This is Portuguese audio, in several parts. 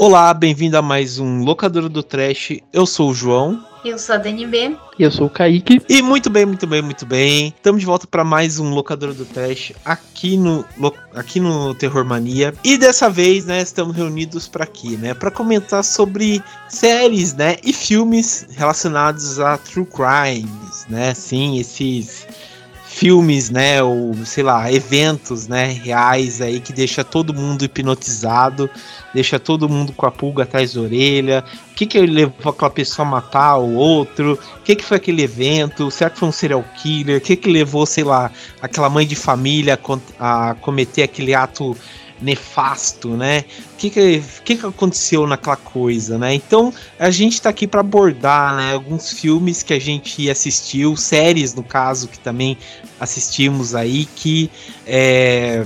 Olá, bem-vindo a mais um Locadora do Trash. Eu sou o João. Eu sou a Dani B. E eu sou o Kaique. E muito bem, muito bem, muito bem. Estamos de volta para mais um Locadora do Trash aqui no aqui no Terror Mania. E dessa vez, né, estamos reunidos para aqui, né, para comentar sobre séries, né, e filmes relacionados a true crimes, né? Sim, esses filmes, né, ou sei lá, eventos, né, reais aí que deixa todo mundo hipnotizado, deixa todo mundo com a pulga atrás da orelha. O que que levou aquela pessoa a matar o outro? O que que foi aquele evento? Será que foi um serial killer? O que que levou, sei lá, aquela mãe de família a cometer aquele ato nefasto, né? O que que, que que aconteceu naquela coisa, né? Então, a gente tá aqui para abordar, né, alguns filmes que a gente assistiu, séries no caso que também assistimos aí que é,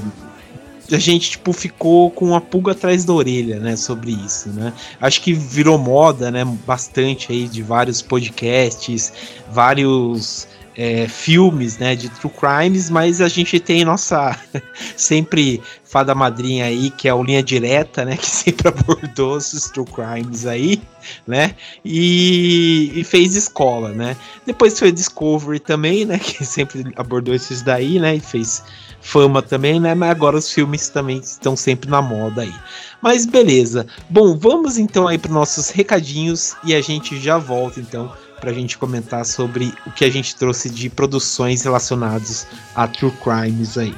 a gente tipo ficou com uma pulga atrás da orelha, né, sobre isso, né? Acho que virou moda, né, bastante aí de vários podcasts, vários é, filmes, né, de true crimes, mas a gente tem nossa sempre fada madrinha aí, que é o Linha Direta, né, que sempre abordou esses true crimes aí, né, e, e fez escola, né. Depois foi Discovery também, né, que sempre abordou esses daí, né, e fez fama também, né, mas agora os filmes também estão sempre na moda aí. Mas beleza. Bom, vamos então aí para nossos recadinhos e a gente já volta então para a gente comentar sobre o que a gente trouxe de produções relacionadas a true crimes aí.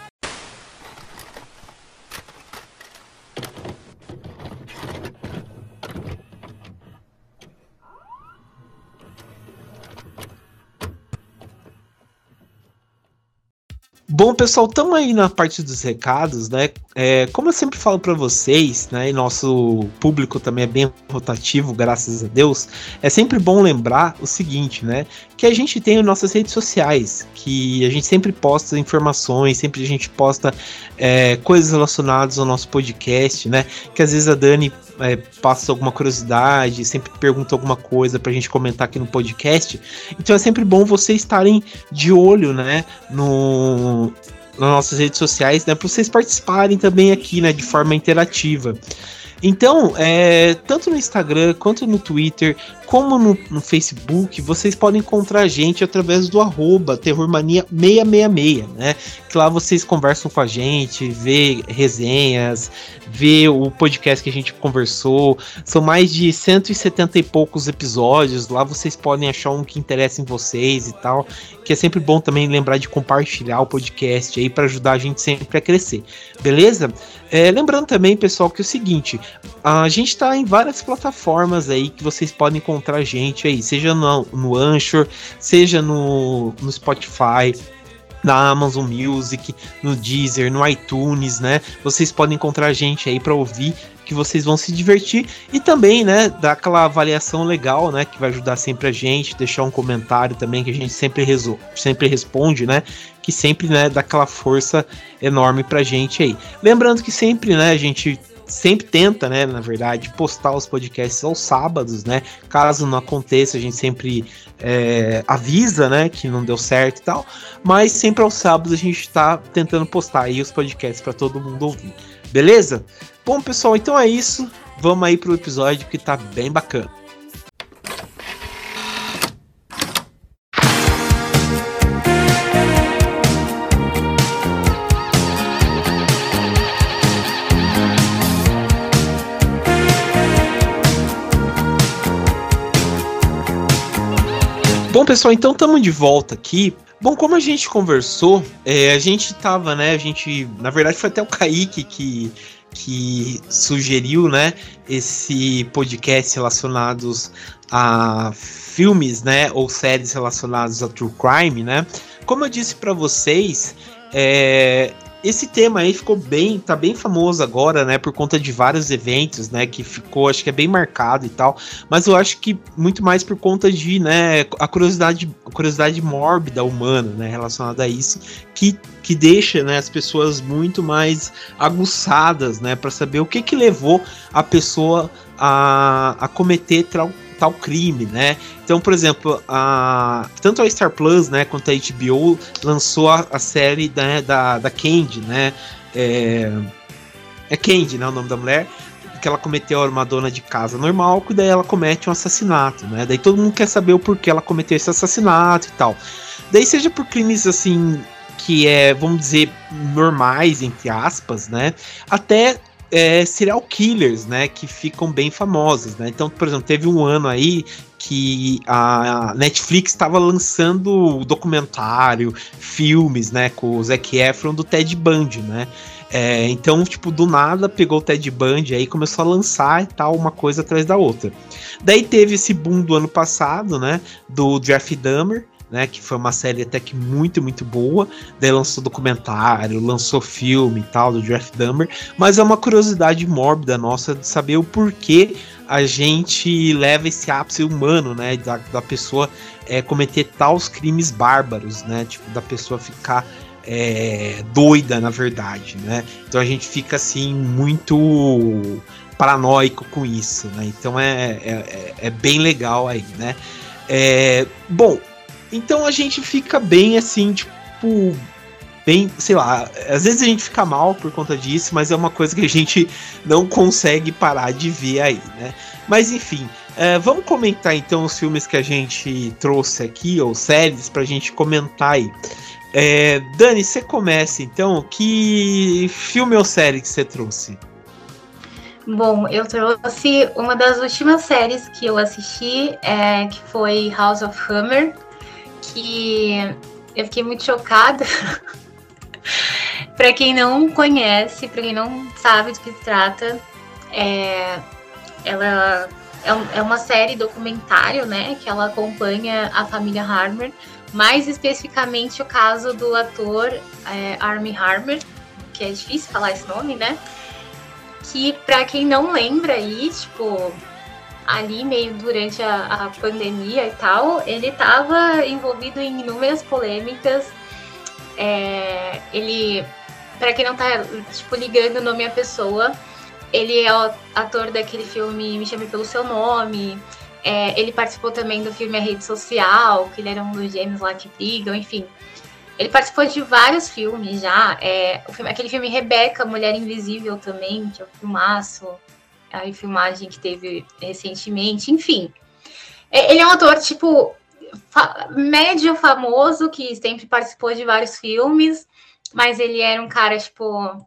Bom, pessoal, estamos aí na parte dos recados, né? É, como eu sempre falo para vocês, né? E nosso público também é bem rotativo, graças a Deus. É sempre bom lembrar o seguinte, né? Que a gente tem as nossas redes sociais, que a gente sempre posta informações, sempre a gente posta é, coisas relacionadas ao nosso podcast, né? Que às vezes a Dani é, passa alguma curiosidade, sempre pergunta alguma coisa pra gente comentar aqui no podcast. Então é sempre bom vocês estarem de olho, né? No nas nossas redes sociais, né, para vocês participarem também aqui, né, de forma interativa. Então, é, tanto no Instagram quanto no Twitter, como no, no Facebook, vocês podem encontrar a gente através do arroba terrormania666, né? Que lá vocês conversam com a gente, vê resenhas, vê o podcast que a gente conversou. São mais de 170 e poucos episódios. Lá vocês podem achar um que interessa em vocês e tal. Que é sempre bom também lembrar de compartilhar o podcast aí para ajudar a gente sempre a crescer. Beleza? É, lembrando também, pessoal, que é o seguinte: a gente está em várias plataformas aí que vocês podem encontrar a gente aí, seja no, no Anchor, seja no, no Spotify, na Amazon Music, no Deezer, no iTunes, né? Vocês podem encontrar a gente aí para ouvir que vocês vão se divertir e também, né, dar aquela avaliação legal, né, que vai ajudar sempre a gente, deixar um comentário também que a gente sempre sempre responde, né, que sempre, né, dá aquela força enorme pra gente aí. Lembrando que sempre, né, a gente sempre tenta, né, na verdade, postar os podcasts aos sábados, né? Caso não aconteça, a gente sempre é, avisa, né, que não deu certo e tal. Mas sempre aos sábados a gente tá tentando postar aí os podcasts para todo mundo ouvir. Beleza? Bom, pessoal, então é isso. Vamos aí pro episódio que tá bem bacana. Bom, pessoal, então estamos de volta aqui. Bom, como a gente conversou, é, a gente tava, né? A gente, na verdade, foi até o Kaique que, que sugeriu, né? Esse podcast relacionados a filmes, né? Ou séries relacionadas a true crime, né? Como eu disse para vocês, é, esse tema aí ficou bem, tá bem famoso agora, né, por conta de vários eventos, né, que ficou, acho que é bem marcado e tal, mas eu acho que muito mais por conta de, né, a curiosidade, a curiosidade mórbida humana, né, relacionada a isso, que, que deixa, né, as pessoas muito mais aguçadas, né, para saber o que que levou a pessoa a, a cometer tal, tal crime, né? Então, por exemplo, a, tanto a Star Plus, né, quanto a HBO lançou a, a série né, da, da Candy, né? É, é Candy, né, o nome da mulher, que ela cometeu uma dona de casa normal, que daí ela comete um assassinato, né? Daí todo mundo quer saber o porquê ela cometeu esse assassinato e tal. Daí seja por crimes assim que é, vamos dizer, normais entre aspas, né? Até é, serial killers, né, que ficam bem famosos, né? Então, por exemplo, teve um ano aí que a Netflix estava lançando documentário, filmes, né, com o Zac Efron do Ted Bundy, né? É, então, tipo, do nada pegou o Ted Bundy aí começou a lançar e tal, uma coisa atrás da outra. Daí teve esse boom do ano passado, né, do Jeff Dahmer, né? Que foi uma série até que muito, muito boa. Daí lançou documentário, lançou filme e tal, do Jeff Dahmer. Mas é uma curiosidade mórbida nossa de saber o porquê a gente leva esse ápice humano, né? Da, da pessoa é, cometer tais crimes bárbaros, né? Tipo, da pessoa ficar é, doida, na verdade, né? Então a gente fica assim, muito paranoico com isso, né? Então é, é, é bem legal aí, né? É, bom, então a gente fica bem assim, tipo, bem, sei lá, às vezes a gente fica mal por conta disso, mas é uma coisa que a gente não consegue parar de ver aí, né? Mas enfim, é, vamos comentar então os filmes que a gente trouxe aqui, ou séries, pra gente comentar aí. É, Dani, você começa então. Que filme ou série que você trouxe? Bom, eu trouxe uma das últimas séries que eu assisti, é, que foi House of Hammer que eu fiquei muito chocada. para quem não conhece, para quem não sabe do que se trata, é, ela é, é uma série documentário, né, que ela acompanha a família Harmer, mais especificamente o caso do ator é, Armie Harmer, que é difícil falar esse nome, né? Que para quem não lembra aí, tipo, ali meio durante a, a pandemia e tal, ele estava envolvido em inúmeras polêmicas. É, ele, para quem não tá tipo ligando o nome à pessoa, ele é o ator daquele filme Me Chame pelo Seu Nome. É, ele participou também do filme A Rede Social, que ele era um dos gêmeos lá que brigam, enfim. Ele participou de vários filmes já. É, filme, aquele filme Rebeca, Mulher Invisível também, que é um filmaço a filmagem que teve recentemente, enfim. É, ele é um ator, tipo, fa médio famoso, que sempre participou de vários filmes, mas ele era um cara, tipo,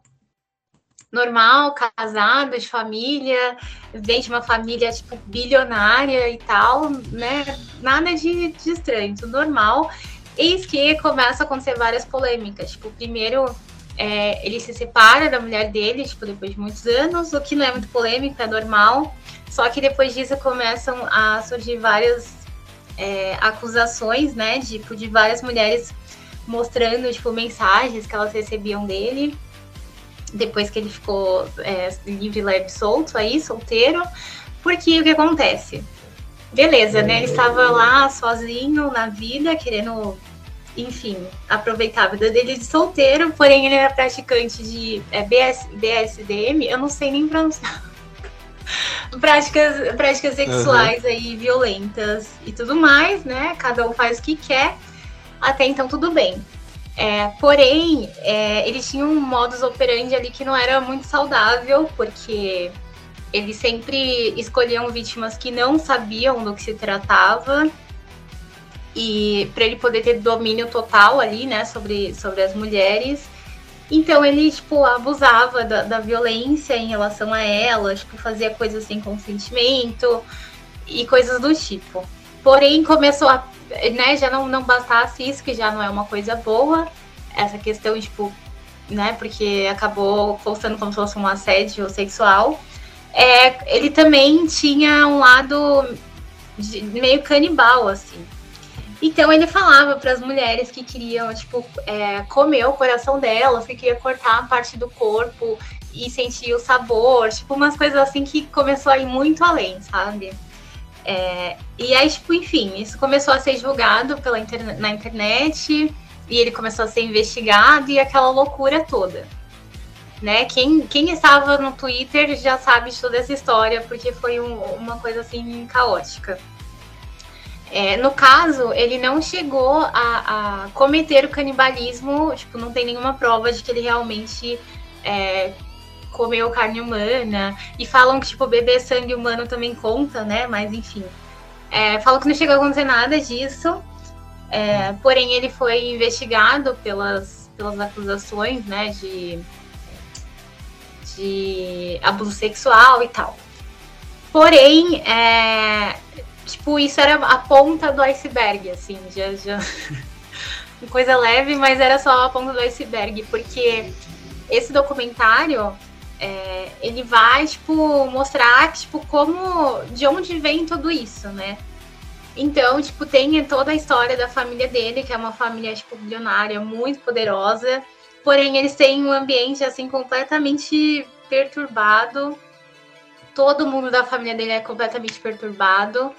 normal, casado, de família, vem de uma família, tipo, bilionária e tal, né? Nada de, de estranho, tudo normal. Eis que começa a acontecer várias polêmicas. Tipo, primeiro é, ele se separa da mulher dele, tipo, depois de muitos anos, o que não é muito polêmico, é normal. Só que depois disso começam a surgir várias é, acusações, né, tipo, de várias mulheres mostrando, tipo, mensagens que elas recebiam dele depois que ele ficou é, livre, leve, solto aí, solteiro. Porque o que acontece? Beleza, né? Ele estava lá sozinho na vida, querendo enfim, aproveitava a vida dele de solteiro, porém ele era praticante de é, BS, BSDM, eu não sei nem pronunciar. práticas, práticas sexuais uhum. aí, violentas e tudo mais, né? Cada um faz o que quer. Até então, tudo bem. É, porém, é, ele tinha um modus operandi ali que não era muito saudável, porque eles sempre escolhiam vítimas que não sabiam do que se tratava e para ele poder ter domínio total ali, né, sobre, sobre as mulheres. Então ele, tipo, abusava da, da violência em relação a elas, tipo, fazia coisas sem consentimento e coisas do tipo. Porém, começou a, né, já não, não bastasse isso, que já não é uma coisa boa, essa questão, tipo, né, porque acabou forçando como se fosse um assédio sexual. É, ele também tinha um lado de, meio canibal, assim. Então ele falava para as mulheres que queriam, tipo, é, comer o coração delas, que queria cortar a parte do corpo e sentir o sabor, tipo, umas coisas assim que começou a ir muito além, sabe? É, e aí, tipo, enfim, isso começou a ser julgado pela interna na internet e ele começou a ser investigado e aquela loucura toda. Né? Quem, quem estava no Twitter já sabe toda essa história, porque foi um, uma coisa assim caótica. É, no caso, ele não chegou a, a, cometer o canibalismo, tipo, não tem nenhuma prova de que ele realmente é, comeu carne humana. E falam que, tipo, beber sangue humano também conta, né? Mas enfim. É, falam que não chegou a acontecer nada disso. É, porém, ele foi investigado pelas, pelas acusações, né? De, de abuso sexual e tal. Porém, é, tipo, isso era a ponta do iceberg, assim, já, já... coisa leve, mas era só a ponta do iceberg, porque esse documentário é, ele vai, tipo, mostrar, tipo, como, de onde vem tudo isso, né? Então, tipo, tem toda a história da família dele, que é uma família, tipo, bilionária, muito poderosa, porém eles têm um ambiente, assim, completamente perturbado, todo mundo da família dele é completamente perturbado,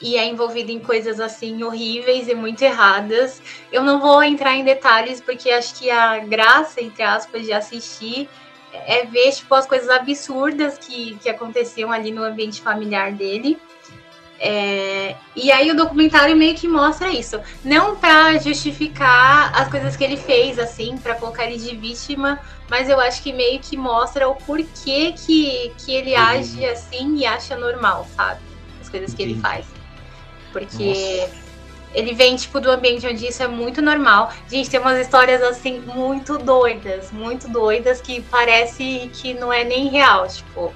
e é envolvido em coisas assim horríveis e muito erradas. Eu não vou entrar em detalhes porque acho que a graça, entre aspas, de assistir é ver tipo, as coisas absurdas que, que aconteciam ali no ambiente familiar dele. É, e aí o documentário meio que mostra isso. Não para justificar as coisas que ele fez, assim, para colocar ele de vítima, mas eu acho que meio que mostra o porquê que, que ele uhum. age assim e acha normal, sabe? As coisas que ele faz. Porque. Nossa ele vem, tipo, do ambiente onde isso é muito normal. Gente, tem umas histórias, assim, muito doidas, muito doidas, que parece que não é nem real, tipo.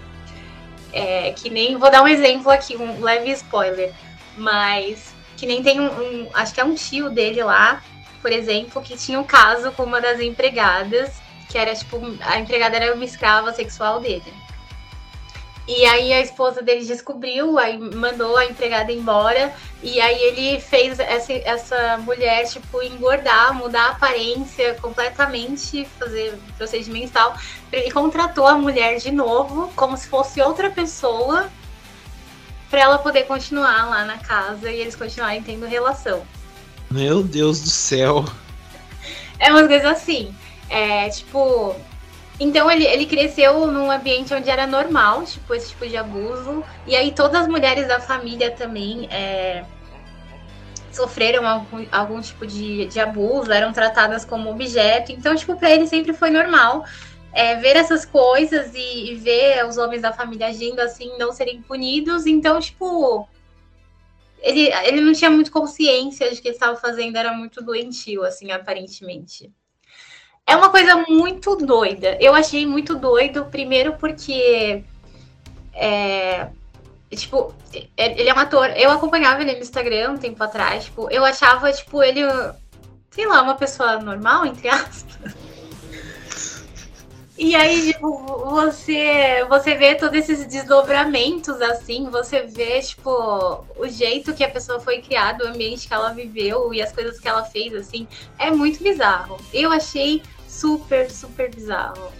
É, que nem. Vou dar um exemplo aqui, um leve spoiler. Mas que nem tem um, um, Acho que é um tio dele lá, por exemplo, que tinha um caso com uma das empregadas, que era, tipo, a empregada era uma escrava sexual dele. E aí a esposa dele descobriu, aí mandou a empregada embora. E aí ele fez essa, essa mulher, tipo, engordar, mudar a aparência completamente, fazer procedimento e tal. Ele contratou a mulher de novo, como se fosse outra pessoa, para ela poder continuar lá na casa e eles continuarem tendo relação. Meu Deus do céu. É uma coisa assim. É, tipo, então ele, ele cresceu num ambiente onde era normal, tipo, esse tipo de abuso. E aí todas as mulheres da família também é, sofreram algum, algum tipo de, de abuso, eram tratadas como objeto. Então, tipo, pra ele sempre foi normal é, ver essas coisas e, e, ver os homens da família agindo assim, não serem punidos. Então, tipo, ele, ele não tinha muito consciência de que ele estava fazendo, era muito doentio, assim, aparentemente. É uma coisa muito doida. Eu achei muito doido, primeiro porque. É, tipo, ele é um ator. Eu acompanhava ele no Instagram um tempo atrás. Tipo, eu achava, tipo, ele. Sei lá, uma pessoa normal, entre aspas. E aí, tipo, você, você vê todos esses desdobramentos, assim, você vê, tipo, o jeito que a pessoa foi criada, o ambiente que ela viveu e as coisas que ela fez, assim, é muito bizarro. Eu achei super, super bizarro.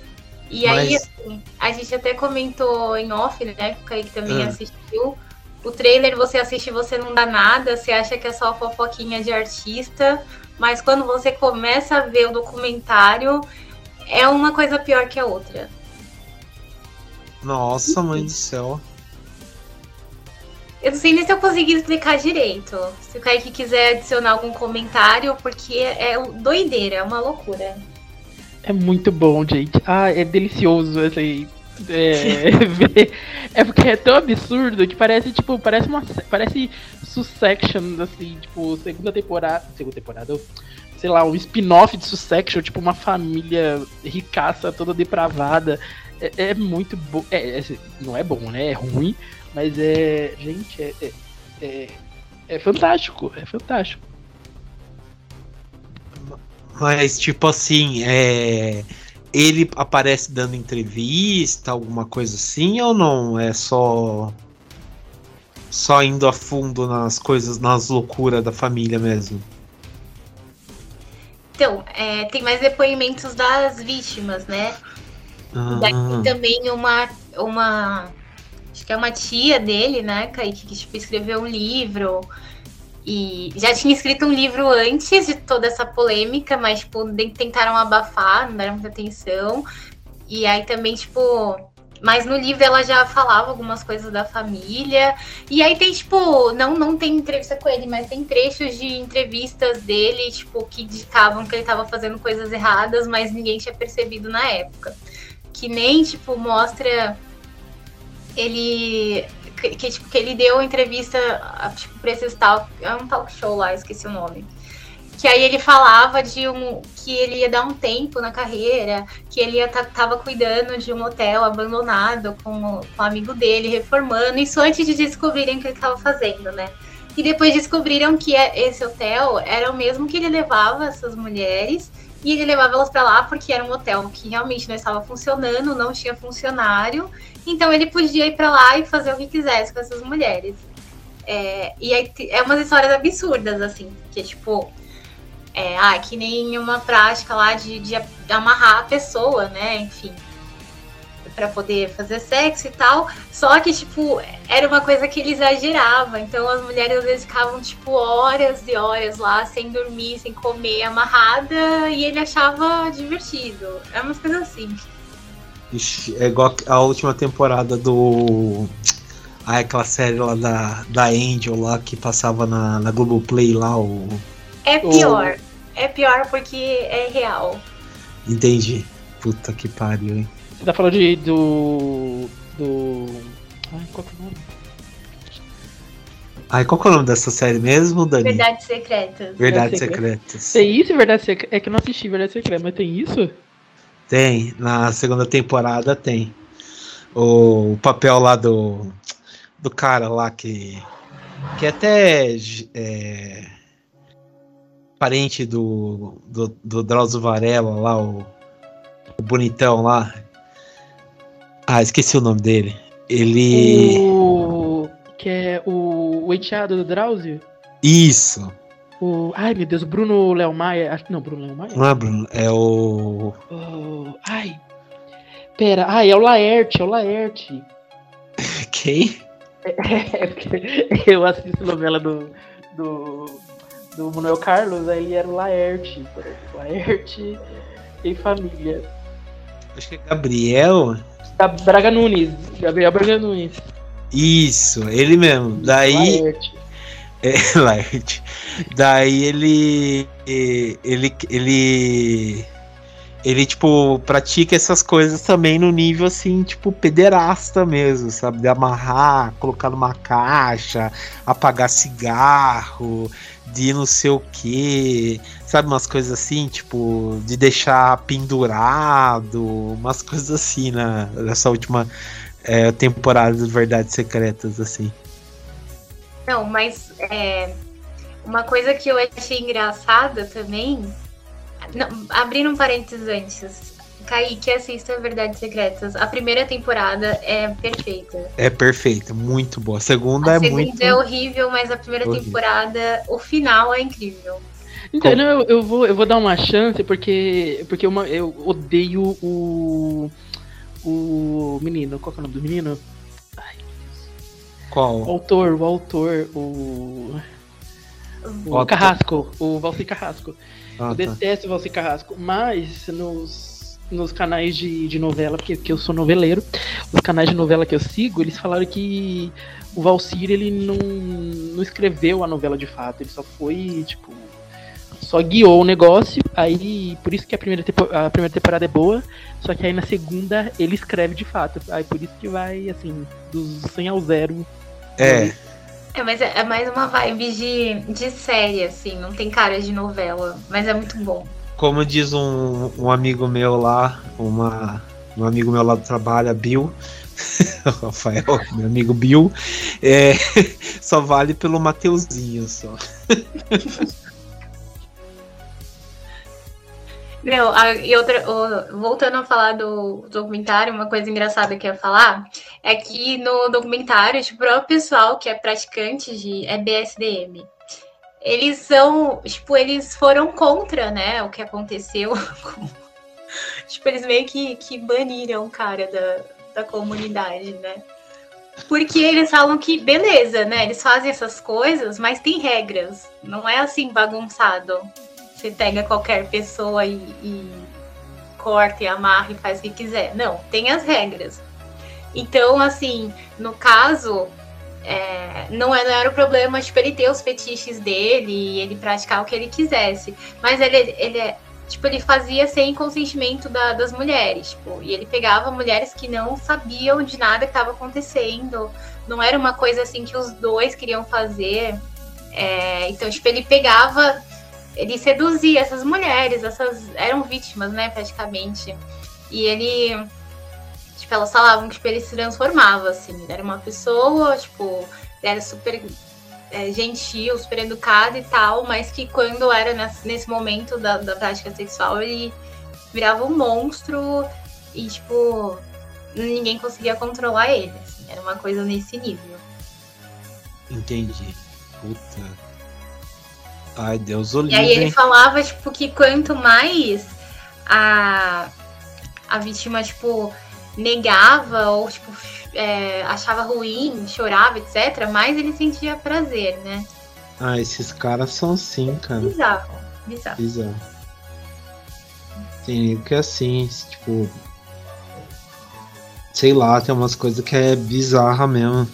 E Mas... aí, assim, a gente até comentou em off, né? Que Kaique também ah. assistiu. O trailer você assiste você não dá nada, você acha que é só fofoquinha de artista, mas quando você começa a ver o documentário, é uma coisa pior que a outra. Nossa, mãe do céu. Eu não sei nem se eu consegui explicar direito. Se o Kaique quiser adicionar algum comentário, porque é doideira, é uma loucura. É muito bom, gente. Ah, é delicioso assim. É, é porque é tão absurdo que parece, tipo, parece uma. Parece Sussection, assim, tipo, segunda temporada. Segunda temporada, sei lá, um spin-off de Sussection, tipo, uma família ricaça, toda depravada. É, é muito bom. É, é, não é bom, né? É ruim, mas é. Gente, é, é, é, é fantástico. É fantástico. Mas, tipo assim, é... ele aparece dando entrevista, alguma coisa assim, ou não? É só. só indo a fundo nas coisas, nas loucuras da família mesmo? Então, é, tem mais depoimentos das vítimas, né? Daí Ah, tem também uma, uma. Acho que é uma tia dele, né, Kaique, que tipo, escreveu um livro. E já tinha escrito um livro antes de toda essa polêmica, mas, tipo, tentaram abafar, não deram muita atenção. E aí também, tipo. Mas no livro ela já falava algumas coisas da família. E aí tem, tipo, não, não tem entrevista com ele, mas tem trechos de entrevistas dele, tipo, que indicavam que ele tava fazendo coisas erradas, mas ninguém tinha percebido na época que nem, tipo, mostra ele. Que, que, tipo, que ele deu entrevista tipo, pra esses tal. É um talk show lá, esqueci o nome. Que aí ele falava de um. que ele ia dar um tempo na carreira, que ele ia tá, tava cuidando de um hotel abandonado com, com um amigo dele, reformando, isso antes de descobrirem o que ele tava fazendo, né? E depois descobriram que é- esse hotel era o mesmo que ele levava essas mulheres e ele levava elas pra lá porque era um hotel que realmente não estava funcionando, não tinha funcionário. Então ele podia ir pra lá e fazer o que quisesse com essas mulheres. É, e aí é umas histórias absurdas, assim, que tipo. É, ah, que nem uma prática lá de, de amarrar a pessoa, né? Enfim. Pra poder fazer sexo e tal. Só que, tipo, era uma coisa que ele exagerava. Então as mulheres às vezes ficavam, tipo, horas e horas lá, sem dormir, sem comer, amarrada, e ele achava divertido. É umas coisas assim. ixi, é igual a última temporada do. Ah, aquela série lá da, da Angel lá que passava na, na Globoplay lá, o. É pior. É pior porque é real. Entendi. Puta que pariu, hein? Você tá falando de, do. do. Ai, qual que é o nome? Ai, qual que é o nome dessa série mesmo, Dani? Verdades secretas. Verdades Verdades Secretas. Tem isso, Verdade Secreta? É que eu não assisti Verdade Secreta, mas tem isso? Tem, na segunda temporada tem. O, papel lá do. Do cara lá que. Que até é, parente do, do, do Drauzio Varela lá, o, o bonitão lá. Ah, esqueci o nome dele. Ele. O. Que é o, o enteado do Drauzio? Isso! O. Ai, meu Deus, Bruno Léo Maia. Não, Bruno Léo Maia? Não é Bruno? É o. Oh, ai. Pera, ai, é o Laerte, é o Laerte. Quem? É, porque eu assisto novela do, do, do Manuel Carlos, aí ele era o Laerte. Laerte e família. Acho que é Gabriel. Da Braga Nunes, Gabriel Braga Nunes. Isso, ele mesmo. Daí. Laerte. É, Laerte. Daí ele. Ele. Ele. Ele, tipo, pratica essas coisas também no nível, assim, tipo, pederasta mesmo, sabe? De amarrar, colocar numa caixa, apagar cigarro, de não sei o que, sabe? Umas coisas assim, tipo, de deixar pendurado, umas coisas assim, né? Nessa última é, temporada de Verdades Secretas, assim. Não, mas é, uma coisa que eu achei engraçada também. Não, abrindo um parênteses antes. Kaique, assista Verdades Secretas. A primeira temporada é perfeita. É perfeita, muito boa. A segunda A é segunda muito. é horrível, mas a primeira Horrível. temporada, o final é incrível. Então, não, eu, eu vou, eu vou dar uma chance porque, porque uma, eu odeio o. O menino. Qual que é o nome do menino? O Qual? autor, o autor, o. O Otto. Carrasco, o Valci Carrasco. Ah, Eu tá. detesto o Valci Carrasco, mas nos, nos canais de, de novela, porque, porque eu sou noveleiro, os canais de novela que eu sigo, eles falaram que o Valcir ele não, não escreveu a novela de fato, ele só foi, tipo, só guiou o negócio, aí por isso que a primeira, a primeira temporada é boa, só que aí na segunda ele escreve de fato, aí por isso que vai, assim, dos 100 ao 0. É, É, mas é, é mais uma vibe de, de série, assim, não tem cara de novela, mas é muito bom. como diz um, um amigo meu lá, uma, um amigo meu lá do trabalho, Bill, Rafael, meu amigo Bill, é, só vale pelo Mateuzinho só. Não, a, e outra, o, voltando a falar do documentário, uma coisa engraçada que eu ia falar é que no documentário, tipo, o pessoal que é praticante de é BSDM, eles são, tipo, eles foram contra, né, o que aconteceu. tipo, eles meio que, que baniram o cara da, da comunidade, né? Porque eles falam que, beleza, né? Eles fazem essas coisas, mas tem regras. Não é assim bagunçado. Você pega qualquer pessoa e, e corta e amarra e faz o que quiser. Não, tem as regras. Então, assim, no caso, é, não, é, não, era o problema, tipo, ele ter os fetiches dele e ele praticar o que ele quisesse. Mas ele, ele, é, tipo, ele fazia sem consentimento da, das mulheres, tipo, e ele pegava mulheres que não sabiam de nada que estava acontecendo. Não era uma coisa assim que os dois queriam fazer. É, então, tipo, ele pegava ele seduzia essas mulheres, essas eram vítimas, né, praticamente. E ele, tipo, elas falavam que tipo, ele se transformava, assim, ele era uma pessoa, tipo, ele era super é, gentil, super educado e tal, mas que quando era nesse, nesse momento da, da prática sexual, ele virava um monstro e, tipo, ninguém conseguia controlar ele, assim, era uma coisa nesse nível. Entendi. Puta. Ai, Deus o livre. E aí ele falava, tipo, que quanto mais a, a vítima, tipo, negava ou, tipo, é, achava ruim, chorava, etc., mais ele sentia prazer, né? Ah, esses caras são assim, cara. Bizarro, bizarro. Bizarro. Tem que é assim, tipo. Sei lá, tem umas coisas que é bizarra mesmo.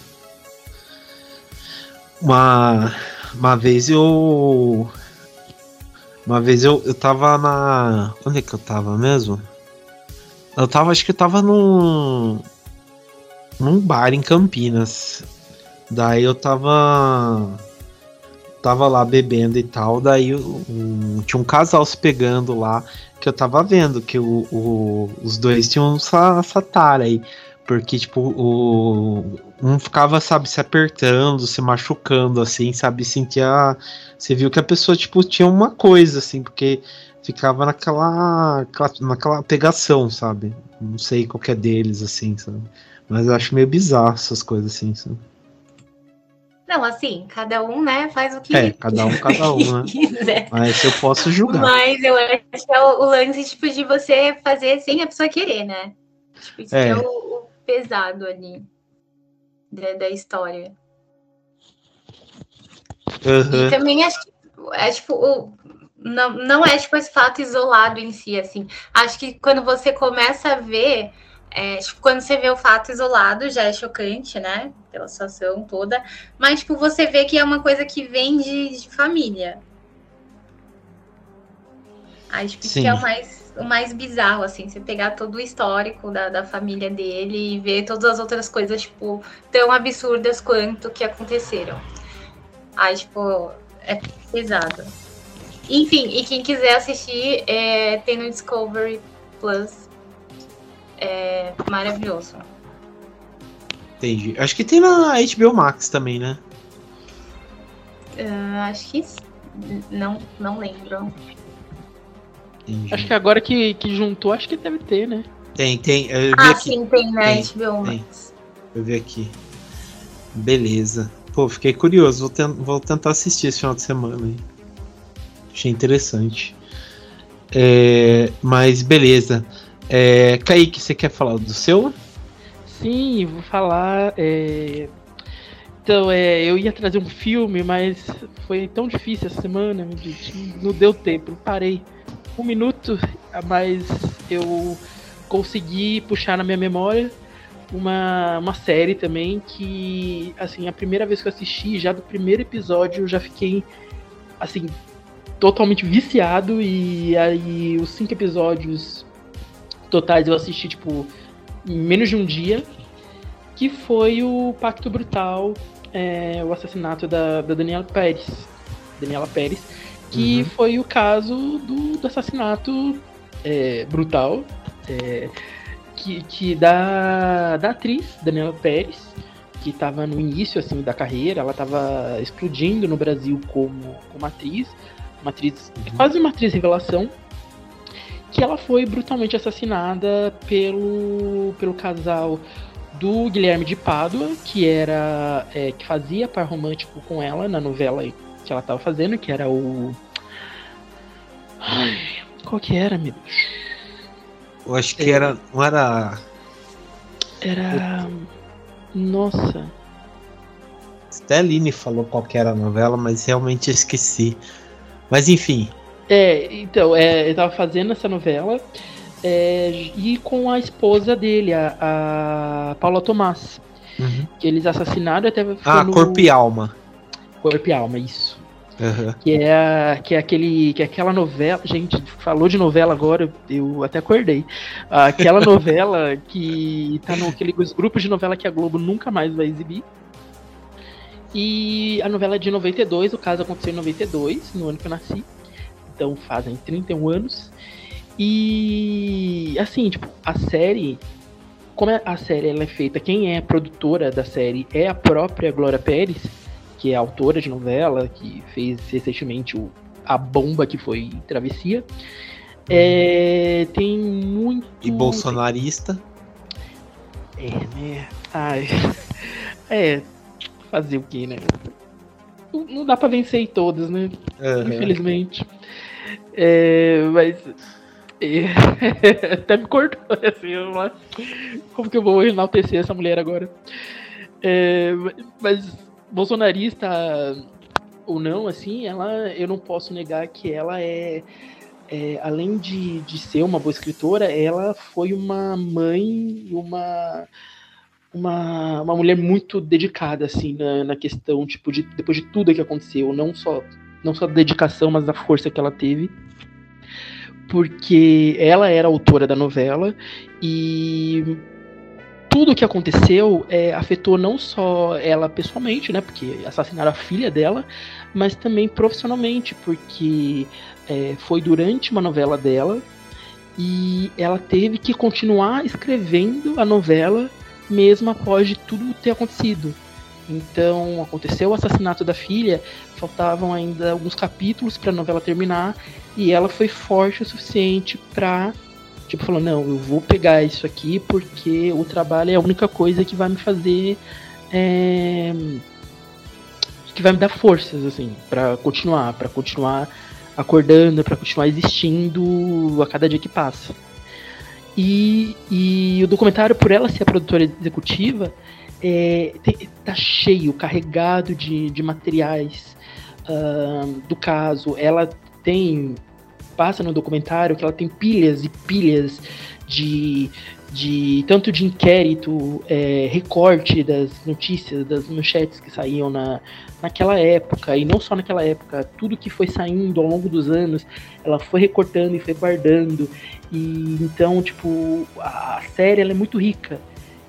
Uma uma vez eu. Uma vez eu, eu tava na. Onde é que eu tava mesmo? Eu tava, acho que eu tava num. num bar em Campinas. Daí eu tava. Tava lá bebendo e tal. Daí um, tinha um casal se pegando lá. Que eu tava vendo que o, o os dois tinham essa, essa tara aí. Porque, tipo, o, um ficava, sabe, se apertando, se machucando, assim, sabe, sentia. Você viu que a pessoa, tipo, tinha uma coisa, assim, porque ficava naquela, naquela pegação, sabe? Não sei qual é deles, assim, sabe? Mas eu acho meio bizarro essas coisas, assim, sabe? Não, assim, cada um, né, faz o que É, cada um, cada um, né? Mas eu posso julgar. Mas eu acho que é o, o lance, tipo, de você fazer sem a pessoa querer, né? Tipo, isso é, é o, pesado ali da, da história. Uhum. E também acho que é tipo, o, não, não é tipo esse fato isolado em si, assim. Acho que quando você começa a ver, é, tipo, quando você vê o fato isolado, já é chocante, né? Pela situação toda. Mas, tipo, você vê que é uma coisa que vem de, de família. Acho que, que é o mais o mais bizarro, assim, você pegar todo o histórico da, da família dele e ver todas as outras coisas, tipo, tão absurdas quanto que aconteceram. Aí, tipo, é pesado. Enfim, e quem quiser assistir, é, tem no Discovery Plus. É maravilhoso. Entendi. Acho que tem na HBO Max também, né? Uh, acho que não, não lembro. Entendi. Acho que agora que, que juntou, acho que deve ter, né? Tem, tem. Eu vi ah, aqui. sim, tem né? HBO Max. Eu vi aqui. Beleza. Pô, fiquei curioso. Vou, ten vou tentar assistir esse final de semana aí. Achei interessante. É, mas beleza. É, Kaique, você quer falar do seu? Sim, vou falar. É... Então, é, eu ia trazer um filme, mas foi tão difícil essa semana, não deu tempo, parei um minuto, mas eu consegui puxar na minha memória uma, uma série também que, assim, a primeira vez que eu assisti, já do primeiro episódio, eu já fiquei, assim, totalmente viciado e aí os cinco episódios totais eu assisti, tipo, em menos de um dia, que foi o Pacto Brutal, é, o assassinato da, da Daniela Pérez. Daniela Pérez que uhum. foi o caso do, do assassinato é, brutal é, que, que da, da atriz Daniela Pérez, que estava no início assim da carreira, ela estava explodindo no Brasil como, como atriz, uma atriz uhum. quase uma atriz revelação. que ela foi brutalmente assassinada pelo, pelo casal do Guilherme de Pádua, que era é, que fazia par romântico com ela na novela que ela estava fazendo, que era o Ai, qual que era, meu Deus? Eu acho que era. Não era. Era. Nossa. Até a Aline falou qual que era a novela, mas realmente eu esqueci. Mas enfim. É, então, é, ele tava fazendo essa novela é, e com a esposa dele, a, a Paula Tomás. Uhum. Que eles assassinaram até. Ah, no- Corpo e Alma. Corpo e Alma, isso. Uhum. Que é, que é aquele. Que é aquela novela. Gente, falou de novela agora, eu até acordei. Aquela novela que tá naqueles grupos de novela que a Globo nunca mais vai exibir. E a novela é de 92, o caso aconteceu em 92, no ano que eu nasci. Então fazem 31 anos. E assim, tipo, a série. Como é- a série ela é feita, quem é a produtora da série é a própria Glória Pérez, que é autora de novela, que fez recentemente o, a bomba que foi Travessia. É, tem muito. E bolsonarista. É, né? Ai. É, fazer o que, né? Não- dá pra vencer em todas, né? Uhum. Infelizmente. É, mas. é, até me cortou assim. Como que eu vou enaltecer essa mulher agora? É, mas bolsonarista ou não, assim, ela eu não posso negar que ela é. é, além de, de ser uma boa escritora, ela foi uma mãe, uma uma, uma mulher muito dedicada assim na, na questão tipo de depois de tudo que aconteceu, não só não só da dedicação, mas da força que ela teve. Porque ela era autora da novela e tudo que aconteceu é, afetou não só ela pessoalmente, né? Porque assassinaram a filha dela, mas também profissionalmente, porque é, foi durante uma novela dela e ela teve que continuar escrevendo a novela mesmo após de tudo ter acontecido. Então aconteceu o assassinato da filha, faltavam ainda alguns capítulos para a novela terminar e ela foi forte o suficiente para tipo falou não, eu vou pegar isso aqui porque o trabalho é a única coisa que vai me fazer é, que vai me dar forças assim para continuar, para continuar acordando, para continuar existindo a cada dia que passa. E, e o documentário, por ela ser a produtora executiva, é, tá cheio, carregado de, de materiais ahn, do caso. Ela tem. Passa no documentário que ela tem pilhas e pilhas de. de tanto de inquérito, é, recorte das notícias, das manchetes que saíam na, naquela época, e não só naquela época, tudo que foi saindo ao longo dos anos, ela foi recortando e foi guardando. E então, tipo, a série ela é muito rica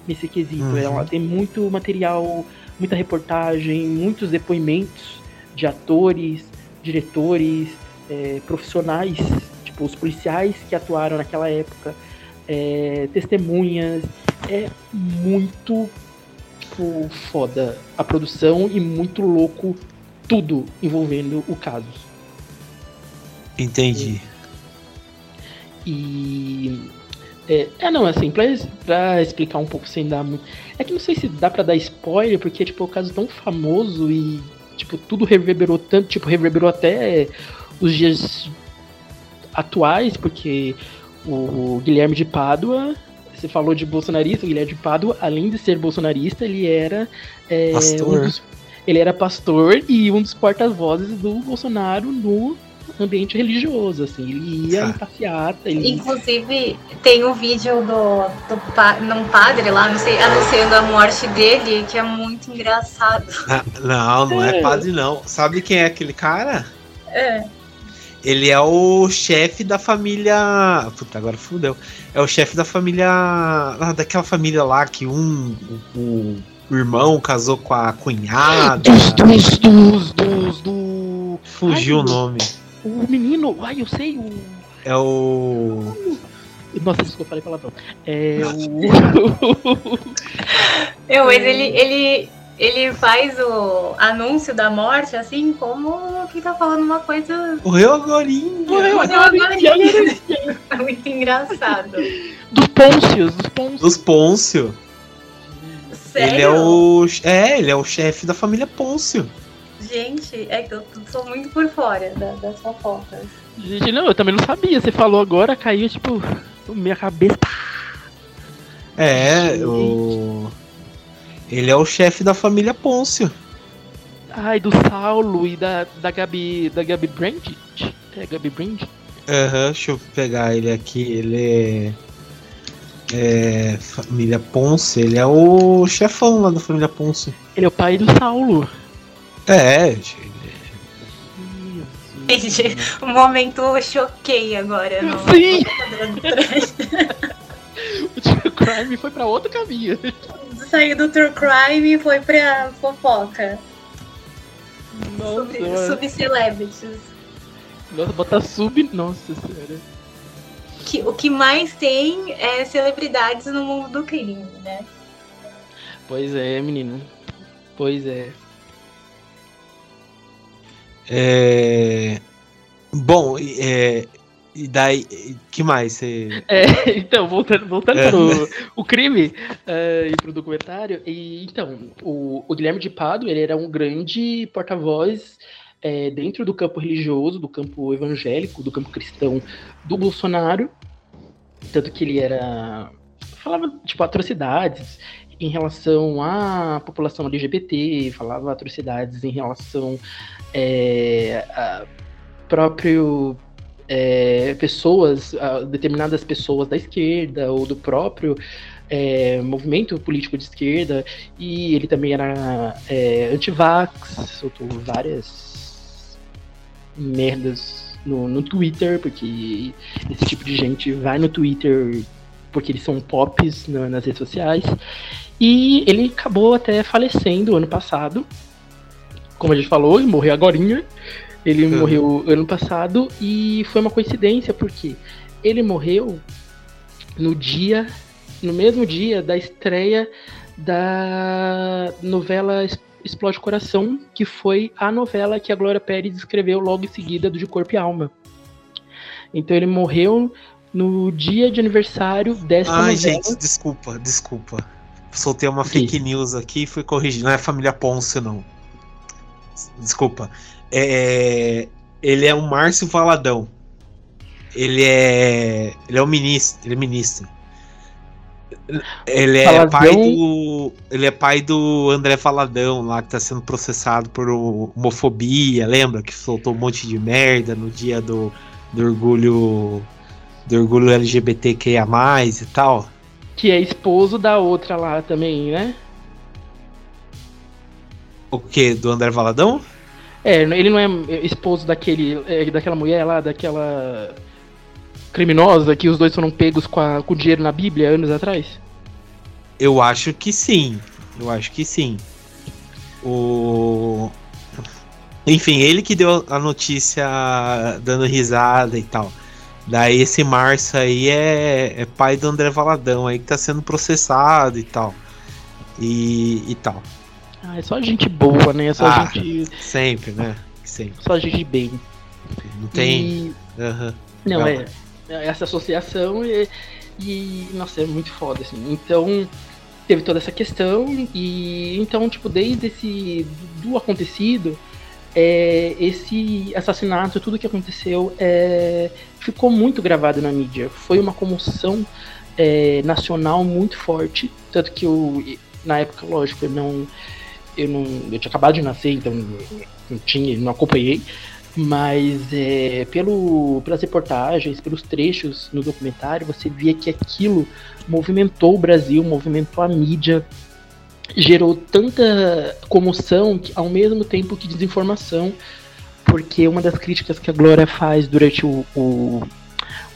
nesse quesito. Uhum. Ela tem muito material, muita reportagem, muitos depoimentos de atores, diretores, eh, profissionais, tipo, os policiais que atuaram naquela época, eh, testemunhas. É muito tipo, foda a produção e muito louco tudo envolvendo o caso. Entendi. E. É, é, não, assim, pra, pra explicar um pouco sem dar muito. É que não sei se dá pra dar spoiler, porque tipo, é um caso tão famoso e, tipo, tudo reverberou tanto, tipo, reverberou até os dias atuais, porque o Guilherme de Pádua, você falou de bolsonarista, o Guilherme de Pádua, além de ser bolsonarista, ele era. é, Pastor. um dos- ele era pastor e um dos porta-vozes do Bolsonaro no ambiente religioso, assim. Ele ia Ah. em passeata, ele Inclusive, tem um vídeo do, do pa, num padre lá, não sei, anunciando a morte dele, que é muito engraçado. Ah, não, não é É. padre, não. Sabe quem é aquele cara? É. Ele é o chefe da família. Puta, agora fudeu. É o chefe da família. ah, daquela família lá que um. O, o irmão casou com a cunhada. Dos, dos, dos, dos, do. Fugiu Ai, o nome. O menino, ai, eu sei, o. É o. Nossa, desculpa, falei palavrão. É o. Eu, mas ele, ele, ele faz o anúncio da morte, assim, como que tá falando uma coisa. Morreu agorinha. Morreu agorinha. É muito engraçado. Dos Pôncios, dos Pôncios. Dos Pôncio. Sério? Ele é o. É, ele é o chefe da família Pôncio. Gente, é que eu sou muito por fora da- das fofocas. Gente, não, eu também não sabia. Você falou agora, caiu, tipo, minha cabeça. É, o. Ele é o chefe da família Pôncio. Ai, do Saulo e da, da Gabi. Da Gabi Brand? É, Gabi Brand? Aham, deixa eu pegar ele aqui. Ele é. É. Família Pôncio. Ele é o chefão lá da família Pôncio. Ele é o pai do Saulo. É, ele- Gente, o momento eu choquei agora. No... Sim! O True Crime foi pra outro caminho. Saiu do True Crime e foi pra fofoca. Nossa, Sub, mano. Subcelebrities. Nossa, botar sub. Nossa senhora. Que, o que mais tem é celebridades no mundo do crime, né? Pois é, menino. Pois é. É. Bom, é. E daí. que mais? Você. É, então, voltando, voltando É. pro o crime é, e pro documentário. E, então, o, o Guilherme de Pado, ele era um grande porta-voz é, dentro do campo religioso, do campo evangélico, do campo cristão do Bolsonaro. Tanto que ele era. falava, tipo, atrocidades em relação à população LGBT, falava atrocidades em relação é, a próprio é, pessoas, determinadas pessoas da esquerda ou do próprio é, movimento político de esquerda, e ele também era é, anti-vax, soltou várias merdas no, no Twitter, porque esse tipo de gente vai no Twitter porque eles são pops na- nas redes sociais. E ele acabou até falecendo ano passado. Como a gente falou, ele morreu agorinha. Ele Uhum. morreu ano passado e foi uma coincidência porque ele morreu no dia, no mesmo dia da estreia da novela Explode Coração, que foi a novela que a Glória Pérez escreveu logo em seguida do De Corpo e Alma. Então ele morreu no dia de aniversário dessa Ai, novela. gente, desculpa, desculpa. Soltei uma fake news aqui e fui corrigir. Não é a família Pôncio, não. Desculpa. É, ele é o Márcio Valadão. Ele é. Ele é o ministro. Ele é ministro. Ele é Valadão? pai do. Ele é pai do André Valadão lá que tá sendo processado por homofobia, lembra? Que soltou um monte de merda no dia do, do orgulho. Do orgulho LGBTQIA e tal. Que é esposo da outra lá também, né? O que? Do André Valadão? É, ele não é esposo daquele, é, daquela mulher lá, daquela criminosa que os dois foram pegos com, a- com dinheiro na Bíblia anos atrás? Eu acho que sim. Eu acho que sim. O. Enfim, ele que deu a notícia dando risada e tal. Daí esse Márcio aí é, é pai do André Valadão aí que tá sendo processado e tal. E, e tal. Ah, é só gente boa, né? É só Ah. gente. Sempre, né? Sempre. Só gente bem. Não tem. E-. Não, Não. é. Essa associação e, e. Nossa, é muito foda, assim. Então, teve toda essa questão, e então, tipo, desde esse. do acontecido, é, esse assassinato, tudo que aconteceu, é, ficou muito gravado na mídia. Foi uma comoção é, nacional muito forte. Tanto que eu, na época, lógico, eu não. Eu não. Eu tinha acabado de nascer, então não tinha, não acompanhei mas é, pelo, pelas reportagens, pelos trechos no documentário, você via que aquilo movimentou o Brasil, movimentou a mídia, gerou tanta comoção que, ao mesmo tempo que desinformação, porque uma das críticas que a Glória faz durante o, o,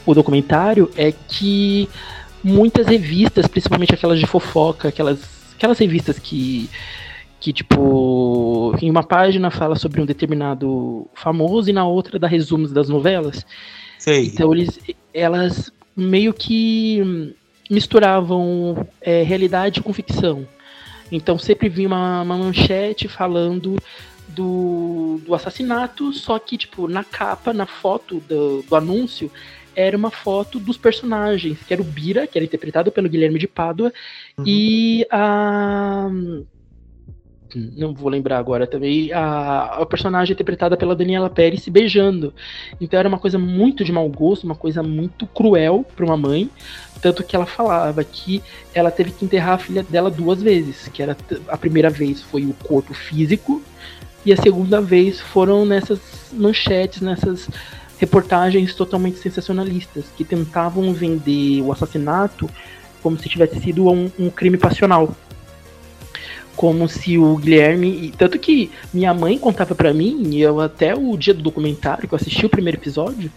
o documentário é que muitas revistas, principalmente aquelas de fofoca, aquelas, aquelas revistas que que tipo em uma página fala sobre um determinado famoso e na outra dá resumos das novelas. Sei. Então eles, elas meio que misturavam é, realidade com ficção. Então sempre vinha uma, uma manchete falando do, do assassinato, só que, tipo, na capa, na foto do, do anúncio, era uma foto dos personagens, que era o Bira, que era interpretado pelo Guilherme de Pádua, uhum. e a não vou lembrar agora também, a, a personagem interpretada pela Daniela Pérez se beijando. Então era uma coisa muito de mau gosto, uma coisa muito cruel para uma mãe, tanto que ela falava que ela teve que enterrar a filha dela duas vezes, que era a primeira vez foi o corpo físico e a segunda vez foram nessas manchetes, nessas reportagens totalmente sensacionalistas que tentavam vender o assassinato como se tivesse sido um, um crime passional como se o Guilherme. Tanto que minha mãe contava para mim, e eu até o dia do documentário, que eu assisti o primeiro episódio,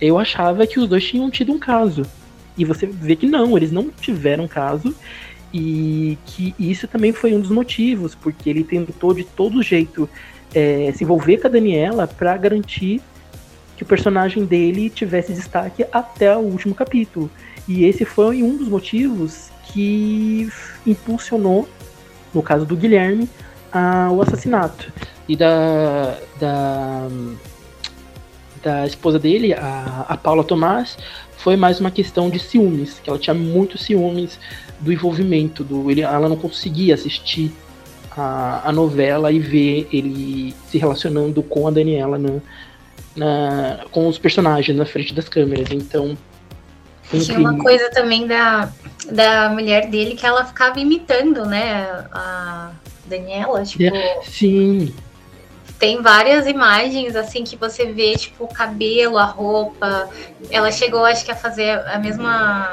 eu achava que os dois tinham tido um caso. E você vê que não, eles não tiveram caso. E que isso também foi um dos motivos, porque ele tentou de todo jeito é, se envolver com a Daniela para garantir que o personagem dele tivesse destaque até o último capítulo. E esse foi um dos motivos que impulsionou no caso do Guilherme, a, o assassinato. E da, da, da esposa dele, a, a Paula Tomás, foi mais uma questão de ciúmes, que ela tinha muitos ciúmes do envolvimento, do ele, ela não conseguia assistir a, a novela e ver ele se relacionando com a Daniela na, na, com os personagens na frente das câmeras. Então. Tinha uma coisa também da, da mulher dele que ela ficava imitando, né? A Daniela, tipo. Sim. Tem várias imagens assim que você vê, tipo, o cabelo, a roupa. Ela chegou, acho que, a fazer a mesma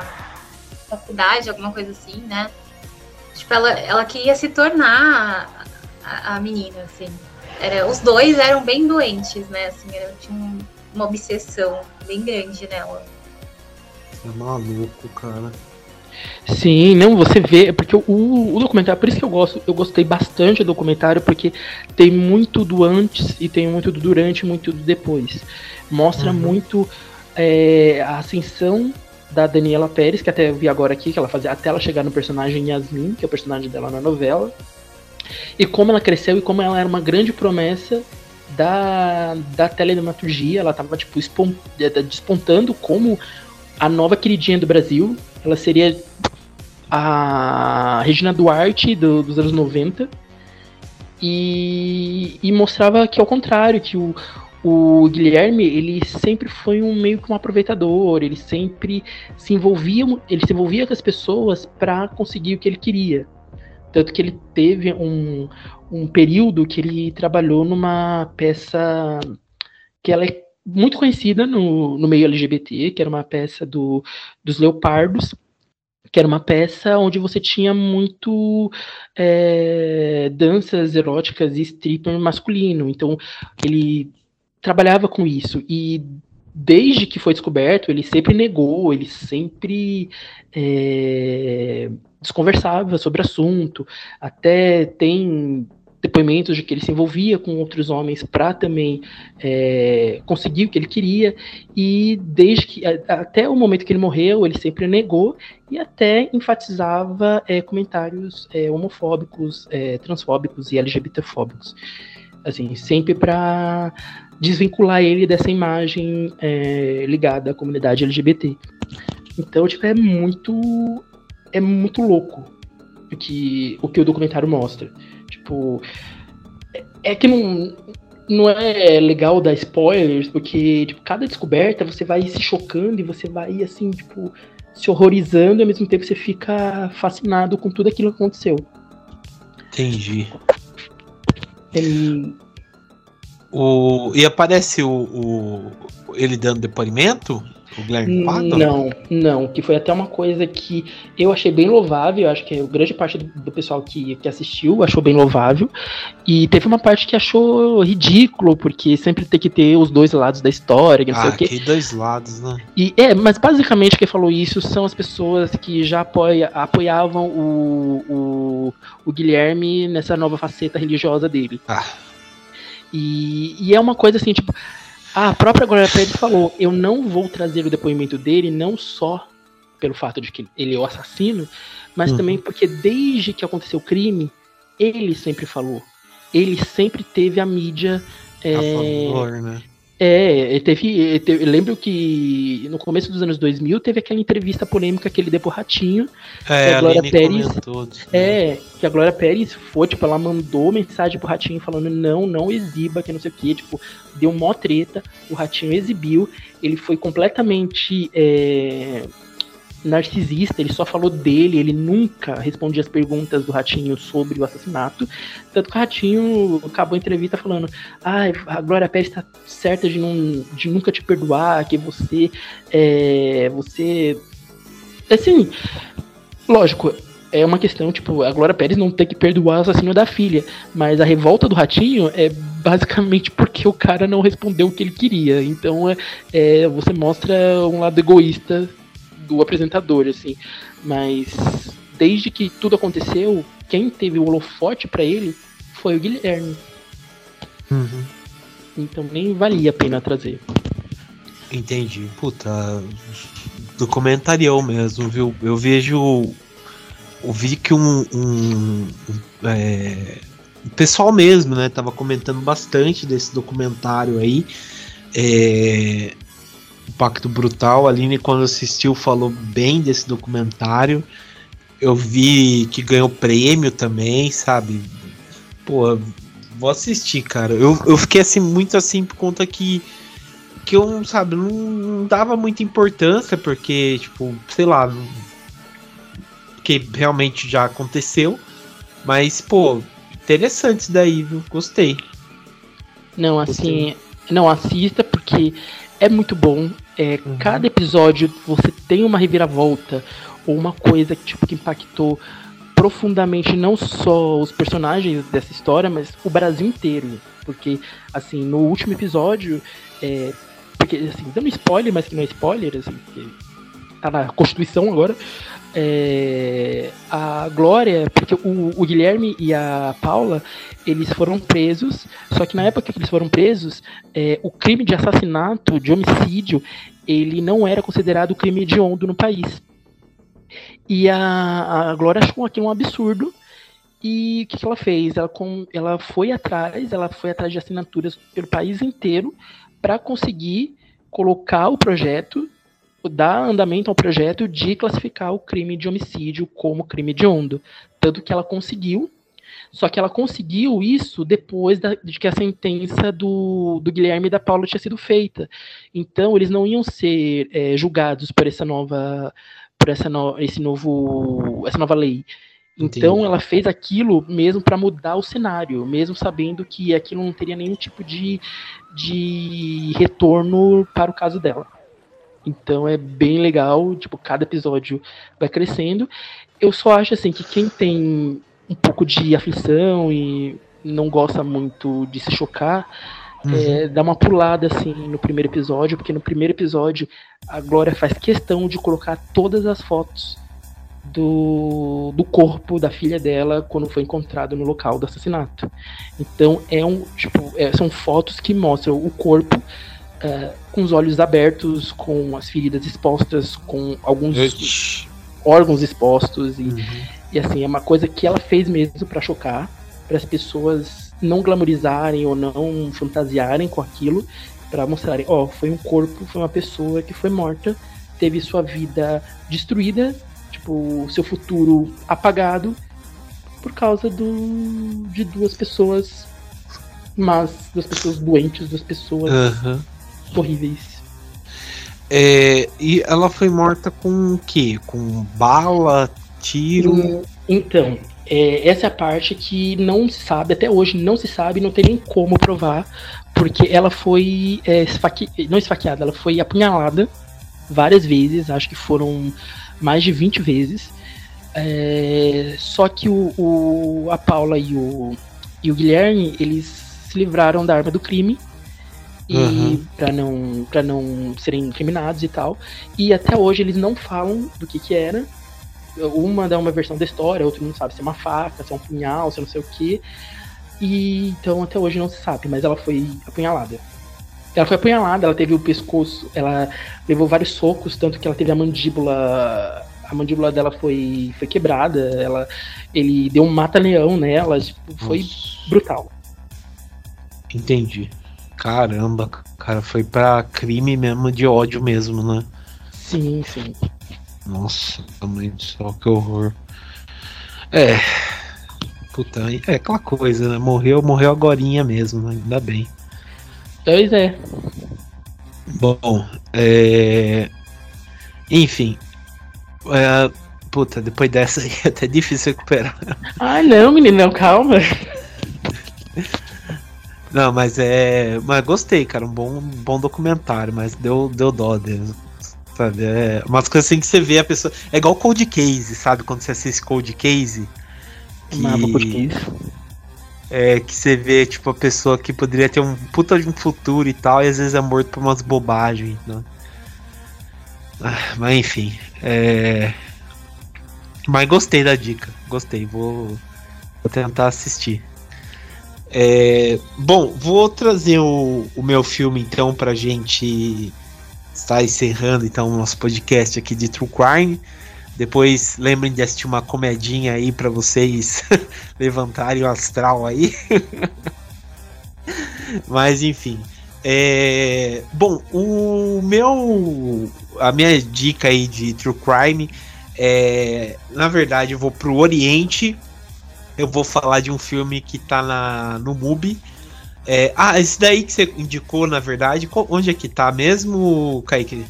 faculdade, alguma coisa assim, né? Tipo, ela, ela queria se tornar a, a menina, assim. Era, os dois eram bem doentes, né? Assim, era, tinha uma obsessão bem grande nela. É maluco, cara. Sim, não, você vê, porque o, o, documentário, por isso que eu gosto, eu gostei bastante do documentário, porque tem muito do antes e tem muito do durante, muito do depois. Mostra uhum. muito é, a ascensão da Daniela Pérez, que até eu vi agora aqui, que ela fazia até ela chegar no personagem Yasmin, que é o personagem dela na novela, e como ela cresceu e como ela era uma grande promessa da, da teledramaturgia, ela estava tipo, despontando como a nova queridinha do Brasil, ela seria a Regina Duarte do, dos anos 90. E, e mostrava que ao contrário, que o, o Guilherme, ele sempre foi um meio que um aproveitador, ele sempre se envolvia, ele se envolvia com as pessoas para conseguir o que ele queria. Tanto que ele teve um, um período que ele trabalhou numa peça que ela é muito conhecida no, no meio LGBT, que era uma peça do, dos Leopardos, que era uma peça onde você tinha muito é, danças eróticas e stripper masculino. Então, ele trabalhava com isso. E desde que foi descoberto, ele sempre negou, ele sempre é, desconversava sobre o assunto. Até tem depoimentos de que ele se envolvia com outros homens para também é, conseguir o que ele queria e desde que até o momento que ele morreu ele sempre negou e até enfatizava é, comentários é, homofóbicos, é, transfóbicos e LGBTfóbicos, assim sempre para desvincular ele dessa imagem é, ligada à comunidade LGBT. Então tipo é muito é muito louco o que o que o documentário mostra. Tipo, é que não, não é legal dar spoilers, porque, tipo, cada descoberta você vai se chocando e você vai, assim, tipo, se horrorizando e ao mesmo tempo você fica fascinado com tudo aquilo que aconteceu. Entendi. O, e aparece o, o, ele dando depoimento? O Guilherme Pato? Não, não. Que foi até uma coisa que eu achei bem louvável. Acho que a grande parte do, do, pessoal que, que assistiu achou bem louvável. E teve uma parte que achou ridículo, porque sempre tem que ter os dois lados da história, não ah, sei o quê. que dois lados, né? E, é, mas basicamente quem falou isso são as pessoas que já apoia, apoiavam o, o, o Guilherme nessa nova faceta religiosa dele. Ah. E, e é uma coisa assim, tipo a própria Glória Pérez falou: eu não vou trazer o depoimento dele, não só pelo fato de que ele é o assassino, mas uhum. também porque desde que aconteceu o crime, ele sempre falou. Ele sempre teve a mídia. É, A favor, né? É, teve, teve- eu lembro que no começo dos anos 2000 teve aquela entrevista polêmica que ele deu pro Ratinho, É, a a Glória Pérez- né? É, que a Glória Pérez foi, tipo, ela mandou mensagem pro Ratinho falando não, não exiba, que não sei o que, tipo, deu mó treta, o Ratinho exibiu, ele foi completamente é, narcisista, ele só falou dele, ele nunca respondia as perguntas do Ratinho sobre o assassinato, tanto que o Ratinho acabou a entrevista falando, ah, a Glória Pérez tá certa de, não, de nunca te perdoar, que você, é, você, assim, lógico, é uma questão, tipo, a Glória Pérez não ter que perdoar o assassino da filha. Mas a revolta do Ratinho é basicamente porque o cara não respondeu o que ele queria. Então é, é, você mostra um lado egoísta do apresentador, assim. Mas desde que tudo aconteceu, quem teve o holofote pra ele foi o Guilherme. Uhum. Então nem valia a pena trazer. Entendi. Puta, documentarião mesmo, viu? Eu vejo. Eu vi que um. um é, o pessoal mesmo, né? Tava comentando bastante desse documentário aí. É, o Pacto Brutal. A Aline, quando assistiu, falou bem desse documentário. Eu vi que ganhou prêmio também, sabe? Pô, vou assistir, cara. Eu, eu fiquei assim, muito assim, por conta que que eu, sabe, não, não dava muita importância, porque, tipo, sei lá, porque realmente já aconteceu. Mas, pô, interessante isso daí, viu? Gostei. Não, assim, não assista porque é muito bom. É, Uhum. Cada episódio você tem uma reviravolta ou uma coisa que, tipo, que impactou profundamente não só os personagens dessa história, mas o Brasil inteiro. Porque, assim, no último episódio, é, porque, assim, dando spoiler, mas que não é spoiler, assim, porque tá na Constituição agora, é, a Glória, porque o, o Guilherme e a Paula, eles foram presos, só que na época que eles foram presos, é, o crime de assassinato, de homicídio, ele não era considerado crime hediondo no país. E a, a Glória achou aquilo um absurdo. E o que, que ela fez? Ela, com, ela foi atrás, ela foi atrás de assinaturas pelo país inteiro para conseguir colocar o projeto, dar andamento ao projeto de classificar o crime de homicídio como crime hediondo. Tanto que ela conseguiu, só que ela conseguiu isso depois da- de que a sentença do, do Guilherme e da Paula tinha sido feita. Então, eles não iam ser é, julgados por essa nova, por essa no, esse novo, essa nova lei. Então, Entendi. ela fez aquilo mesmo para mudar o cenário, mesmo sabendo que aquilo não teria nenhum tipo de, de retorno para o caso dela. Então é bem legal, tipo, cada episódio vai crescendo. Eu só acho assim que quem tem um pouco de aflição e não gosta muito de se chocar, é, dá uma pulada assim no primeiro episódio, porque no primeiro episódio a Glória faz questão de colocar todas as fotos do, do corpo da filha dela quando foi encontrado no local do assassinato. Então é um tipo é, são fotos que mostram o corpo é, com os olhos abertos, com as feridas expostas, com alguns Ixi. órgãos expostos e Uhum. e assim, é uma coisa que ela fez mesmo pra chocar, para as pessoas não glamorizarem ou não fantasiarem com aquilo, pra mostrarem, ó, foi um corpo, foi uma pessoa que foi morta, teve sua vida destruída, tipo, seu futuro apagado por causa do de duas pessoas mas duas pessoas doentes, duas pessoas Aham. Horríveis. É, e ela foi morta com o quê? Com bala, tiro? Hum, Então, é, essa é a parte que não se sabe, até hoje não se sabe, não tem nem como provar, porque ela foi é, esfaque... não esfaqueada, ela foi apunhalada várias vezes, acho que foram mais de 20 vezes. É, só que o, o- a Paula e o, e o Guilherme, eles se livraram da arma do crime. E Uhum. para não para não serem incriminados e tal. E até hoje eles não falam do que que era. Uma dá uma versão da história, outra não sabe se é uma faca, se é um punhal, se é não sei o que. E então até hoje não se sabe, mas ela foi apunhalada. Ela foi apunhalada, ela teve o pescoço, ela levou vários socos, tanto que ela teve a mandíbula a mandíbula dela foi, foi quebrada, ela, ele deu um mata-leão nela, tipo, foi Nossa. brutal. Entendi. Caramba, cara, foi pra crime mesmo de ódio mesmo, né? Sim, sim. Nossa, mãe do céu, que horror. É. Puta, é aquela coisa, né? Morreu, morreu agorinha mesmo, né? ainda bem. Pois é. Bom, é. Enfim. É... Puta, depois dessa aí é até difícil recuperar. Ah, não, menino, calma. Não, mas é. Mas gostei, cara. Um bom, bom documentário, mas deu, deu dó dele. Sabe? É umas coisas assim que você vê a pessoa. É igual Cold Case, sabe? Quando você assiste Cold Case. Que, Mapa português. é, que você vê, tipo, a pessoa que poderia ter um puta de um futuro e tal, e às vezes é morto por umas bobagens, né? Ah, mas enfim. É... Mas gostei da dica. Gostei. Vou, vou tentar assistir. É, Bom, vou trazer o, o meu filme então pra gente estar encerrando então o nosso podcast aqui de True Crime. Depois lembrem de assistir uma comedinha aí pra vocês levantarem o astral aí. Mas enfim. É, Bom, o meu. A minha dica aí de True Crime é. Na verdade, eu vou pro Oriente. Eu vou falar de um filme que tá na, no MUBI. É, ah, esse daí que você indicou, na verdade, onde é que tá mesmo, Kaique?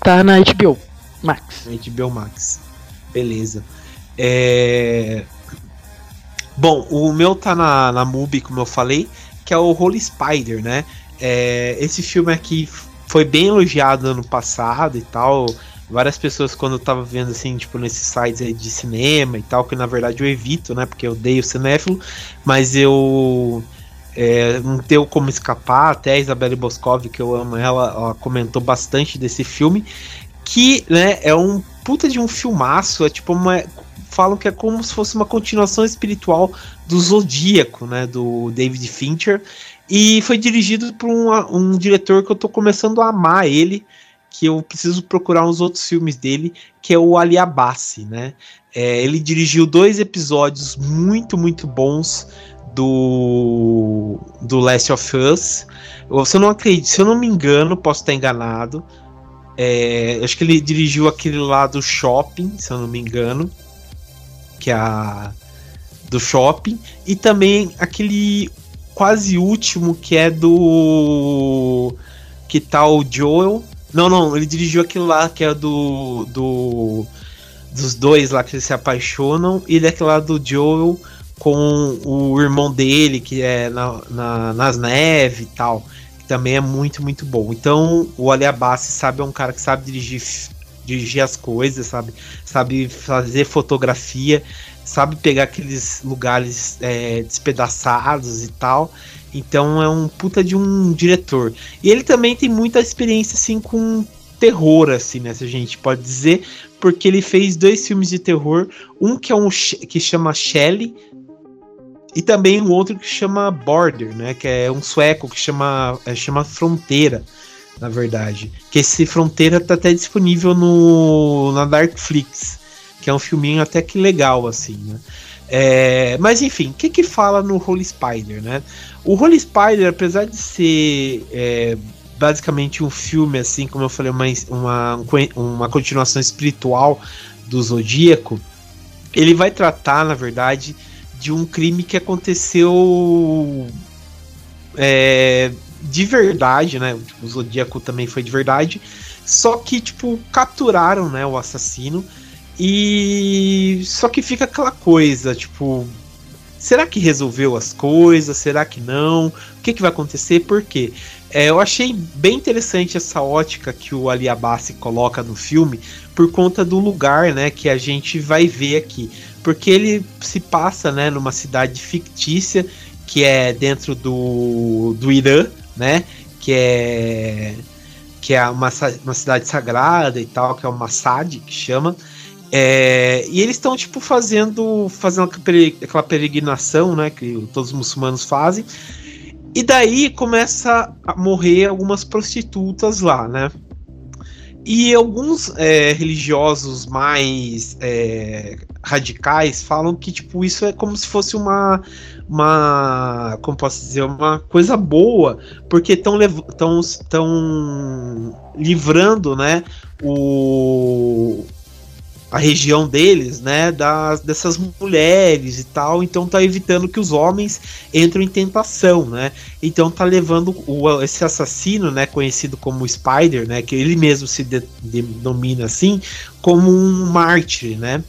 Tá na HBO Max. HBO Max. Beleza. É... Bom, o meu tá na, na MUBI, como eu falei, que é o Holy Spider, né? É, esse filme aqui foi bem elogiado ano passado e tal. Várias pessoas, quando eu tava vendo, assim, tipo, nesses sites aí de cinema e tal, que na verdade eu evito, né? Porque eu odeio cinéfilo, mas eu é, não tenho como escapar. Até a Isabelle Boscov, que eu amo ela, ela comentou bastante desse filme que né, é um puta de um filmaço, é tipo uma falam que é como se fosse uma continuação espiritual do Zodíaco, né, do David Fincher, e foi dirigido por um, um diretor que eu tô começando a amar ele, que eu preciso procurar uns outros filmes dele, que é o Ali Abassi, né? É, ele dirigiu dois episódios muito, muito bons do do Last of Us. Se eu não se eu não me engano, posso estar enganado. É, acho que ele dirigiu aquele lá do shopping, se eu não me engano. Que é a. Do shopping. E também aquele quase último que é do. Que tá o Joel. Não, não, ele dirigiu aquele lá que é do. do dos dois lá que eles se apaixonam. E daquele lá do Joel com o irmão dele, que é na, na- nas neves e tal que também é muito, muito bom. Então, o Ali Abassi, sabe, é um cara que sabe dirigir, dirigir as coisas, sabe? Sabe fazer fotografia, sabe pegar aqueles lugares é, despedaçados e tal. Então, é um puta de um diretor. E ele também tem muita experiência, assim, com terror, assim, né? Se a gente pode dizer, porque ele fez dois filmes de terror. Um que é um que chama Shelley, e também um outro que chama Border, né? Que é um sueco que chama, é, chama Fronteira, na verdade. Que esse Fronteira tá até disponível no, na Darkflix, que é um filminho até que legal, assim, né? É, mas enfim, o que que fala no Holy Spider, né? O Holy Spider, apesar de ser é, basicamente um filme, assim, como eu falei, uma, uma, uma continuação espiritual do Zodíaco, ele vai tratar, na verdade, de um crime que aconteceu é, de verdade, né? O Zodíaco também foi de verdade. Só que, tipo, capturaram, né, o assassino. E só que fica aquela coisa, tipo, será que resolveu as coisas? Será que não? O que, que vai acontecer? Por quê? É, eu achei bem interessante essa ótica que o Ali Abassi coloca no filme por conta do lugar, né, que a gente vai ver aqui porque ele se passa né, numa cidade fictícia que é dentro do, do Irã, né? Que é que é uma, uma cidade sagrada e tal, que é o Massad, que chama. É, e eles estão tipo fazendo fazendo aquela peregrinação, né? Que todos os muçulmanos fazem. E daí começa a morrer algumas prostitutas lá, né? E alguns é, religiosos mais é, radicais falam que tipo isso é como se fosse uma uma como posso dizer uma coisa boa porque estão tão, tão livrando né o a região deles, né, das, dessas mulheres e tal, então tá evitando que os homens entrem em tentação, né? Então tá levando o, esse assassino, né, conhecido como Spider, né, que ele mesmo se de, denomina assim, como um mártir, né?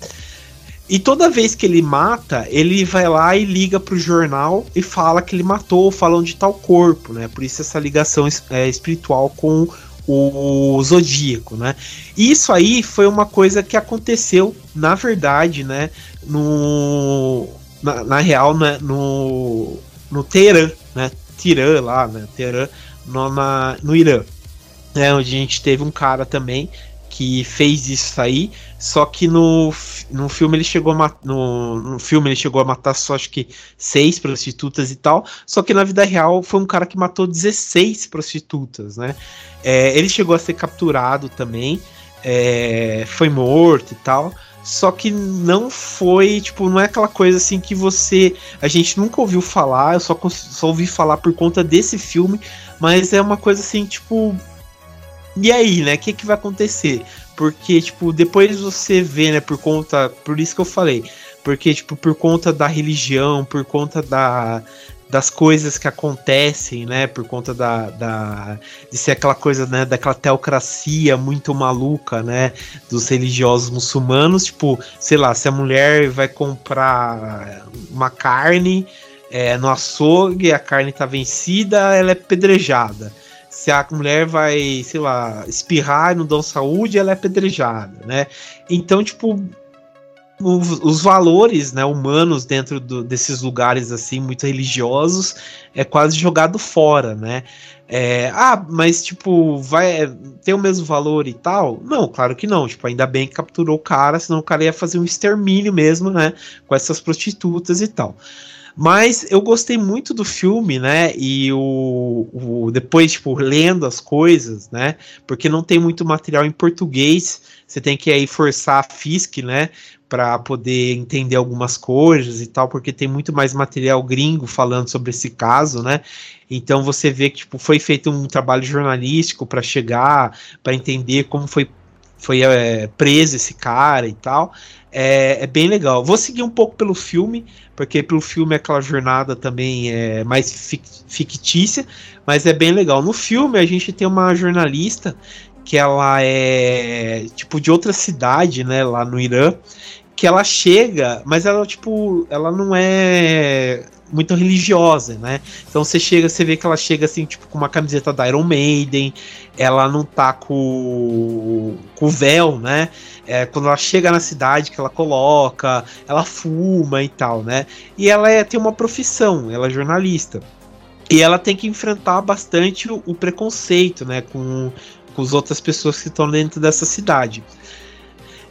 E toda vez que ele mata, ele vai lá e liga pro jornal e fala que ele matou, falam de tal corpo, né? Por isso essa ligação é, espiritual com o Zodíaco, né? Isso aí foi uma coisa que aconteceu, na verdade, né? No, na, na real, né, no, no Teherã, né? Tirã lá, né? Teherã, no, na, no Irã. Né, onde a gente teve um cara também que fez isso aí, só que no, no filme ele chegou a no, no filme ele chegou a matar só acho que seis prostitutas e tal, só que na vida real foi um cara que matou 16 prostitutas, né? É, ele chegou a ser capturado também, é, foi morto e tal. Só que não foi, tipo, não é aquela coisa assim que você. A gente nunca ouviu falar, eu só, só ouvi falar por conta desse filme, mas é uma coisa assim, tipo, e aí, né? O que, que vai acontecer? Porque, tipo, depois você vê, né, por conta. Por isso que eu falei. Porque, tipo, por conta da religião, por conta da, das coisas que acontecem, né? Por conta da, da de ser aquela coisa, né? Daquela teocracia muito maluca, né? Dos religiosos muçulmanos, tipo, sei lá, se a mulher vai comprar uma carne é, no açougue, a carne tá vencida, ela é pedrejada se a mulher vai, sei lá, espirrar e não dão saúde, ela é apedrejada, né? Então, tipo, os, os valores né, humanos dentro do, desses lugares assim muito religiosos é quase jogado fora, né? É, ah, mas tipo, vai ter o mesmo valor e tal? Não, claro que não. Tipo, ainda bem que capturou o cara, senão o cara ia fazer um extermínio mesmo, né? Com essas prostitutas e tal. Mas eu gostei muito do filme, né? E o, o, depois, tipo, lendo as coisas, né? Porque não tem muito material em português. Você tem que aí forçar a FISC, né? Para poder entender algumas coisas e tal, porque tem muito mais material gringo falando sobre esse caso, né? Então você vê que tipo, foi feito um trabalho jornalístico para chegar, para entender como foi foi é, preso esse cara e tal. É, é, bem legal. Vou seguir um pouco pelo filme, porque pelo filme aquela jornada também é mais fictícia, mas é bem legal. No filme a gente tem uma jornalista que ela é tipo de outra cidade, né, lá no Irã, que ela chega, mas ela tipo, ela não é muito religiosa, né? Então você chega, você vê que ela chega assim, tipo, com uma camiseta da Iron Maiden, ela não tá com, com véu, né? É, quando ela chega na cidade que ela coloca, ela fuma e tal, né? E ela é, tem uma profissão, ela é jornalista. E ela tem que enfrentar bastante o, o preconceito, né? Com, com as outras pessoas que estão dentro dessa cidade.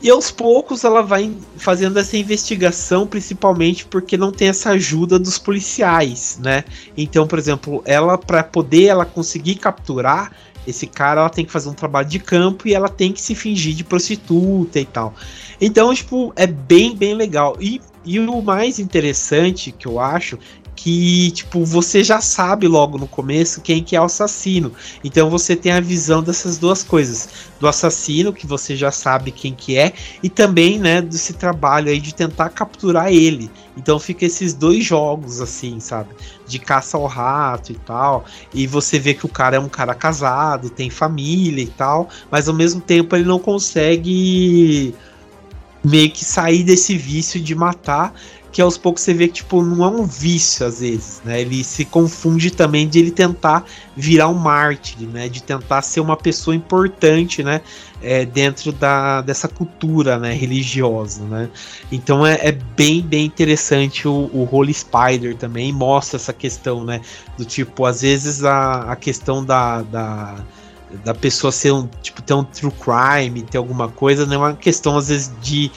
E aos poucos ela vai fazendo essa investigação, principalmente porque não tem essa ajuda dos policiais, né? Então, por exemplo, ela para poder ela conseguir capturar esse cara, ela tem que fazer um trabalho de campo e ela tem que se fingir de prostituta e tal. Então, tipo, é bem, bem legal. E, e o mais interessante que eu acho que, tipo, você já sabe logo no começo quem que é o assassino. Então você tem a visão dessas duas coisas. Do assassino, que você já sabe quem que é, e também, né, desse trabalho aí de tentar capturar ele. Então fica esses dois jogos, assim, sabe? De caça ao rato e tal. E você vê que o cara é um cara casado, tem família e tal, mas ao mesmo tempo ele não consegue meio que sair desse vício de matar que aos poucos você vê que tipo não é um vício às vezes, né? Ele se confunde também de ele tentar virar um mártir, né? De tentar ser uma pessoa importante, né? É, dentro da, dessa cultura, né? Religiosa, né? Então é, é bem bem interessante o, o Holy Spider também mostra essa questão, né? Do tipo às vezes a, a questão da, da da pessoa ser um tipo ter um true crime, ter alguma coisa, não é uma questão às vezes de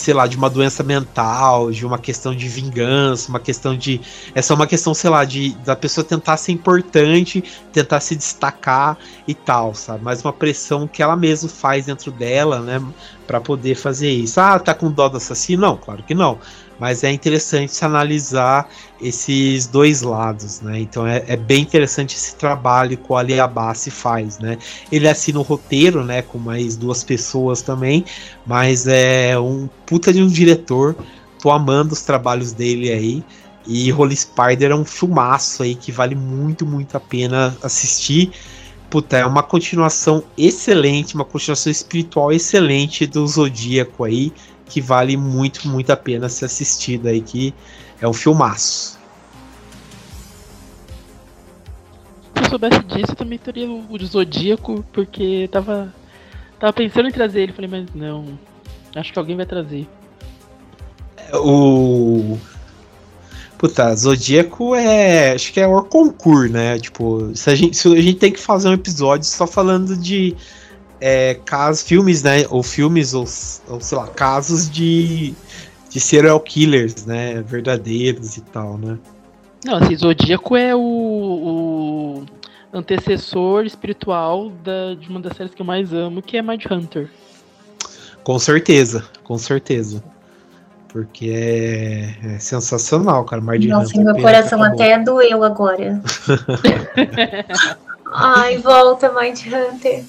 sei lá, de uma doença mental, de uma questão de vingança, uma questão de. É só uma questão, sei lá, de da pessoa tentar ser importante, tentar se destacar e tal, sabe? Mas uma pressão que ela mesma faz dentro dela, né? Pra poder fazer isso. Ah, tá com dó do assassino? Não, claro que não. Mas é interessante se analisar esses dois lados, né? Então é, é bem interessante esse trabalho que o Ali Abbasi faz, né? Ele assina o roteiro, né? Com mais duas pessoas também, mas é um puta de um diretor. Tô amando os trabalhos dele aí. E Holy Spider é um filmaço aí que vale muito, muito a pena assistir. Puta, é uma continuação excelente, uma continuação espiritual excelente do Zodíaco aí que vale muito, muito a pena ser assistido aí, que é um filmaço. Se eu soubesse disso, eu também teria o de Zodíaco, porque tava, tava pensando em trazer ele. Falei, mas não, acho que alguém vai trazer. O. Puta, Zodíaco é. Acho que é o concurso, né? Tipo, se a, gente, se a gente tem que fazer um episódio só falando de é, casos, filmes, né? Ou filmes, ou, ou sei lá, casos de, de serial killers, né? Verdadeiros e tal, né? Não, assim, Zodíaco é o, o antecessor espiritual da, de uma das séries que eu mais amo, que é Mind Hunter. Com certeza, com certeza. Porque é, é sensacional, cara. Mind Nossa, Hunter. meu coração até doeu agora. Ai, volta, Mind Hunter.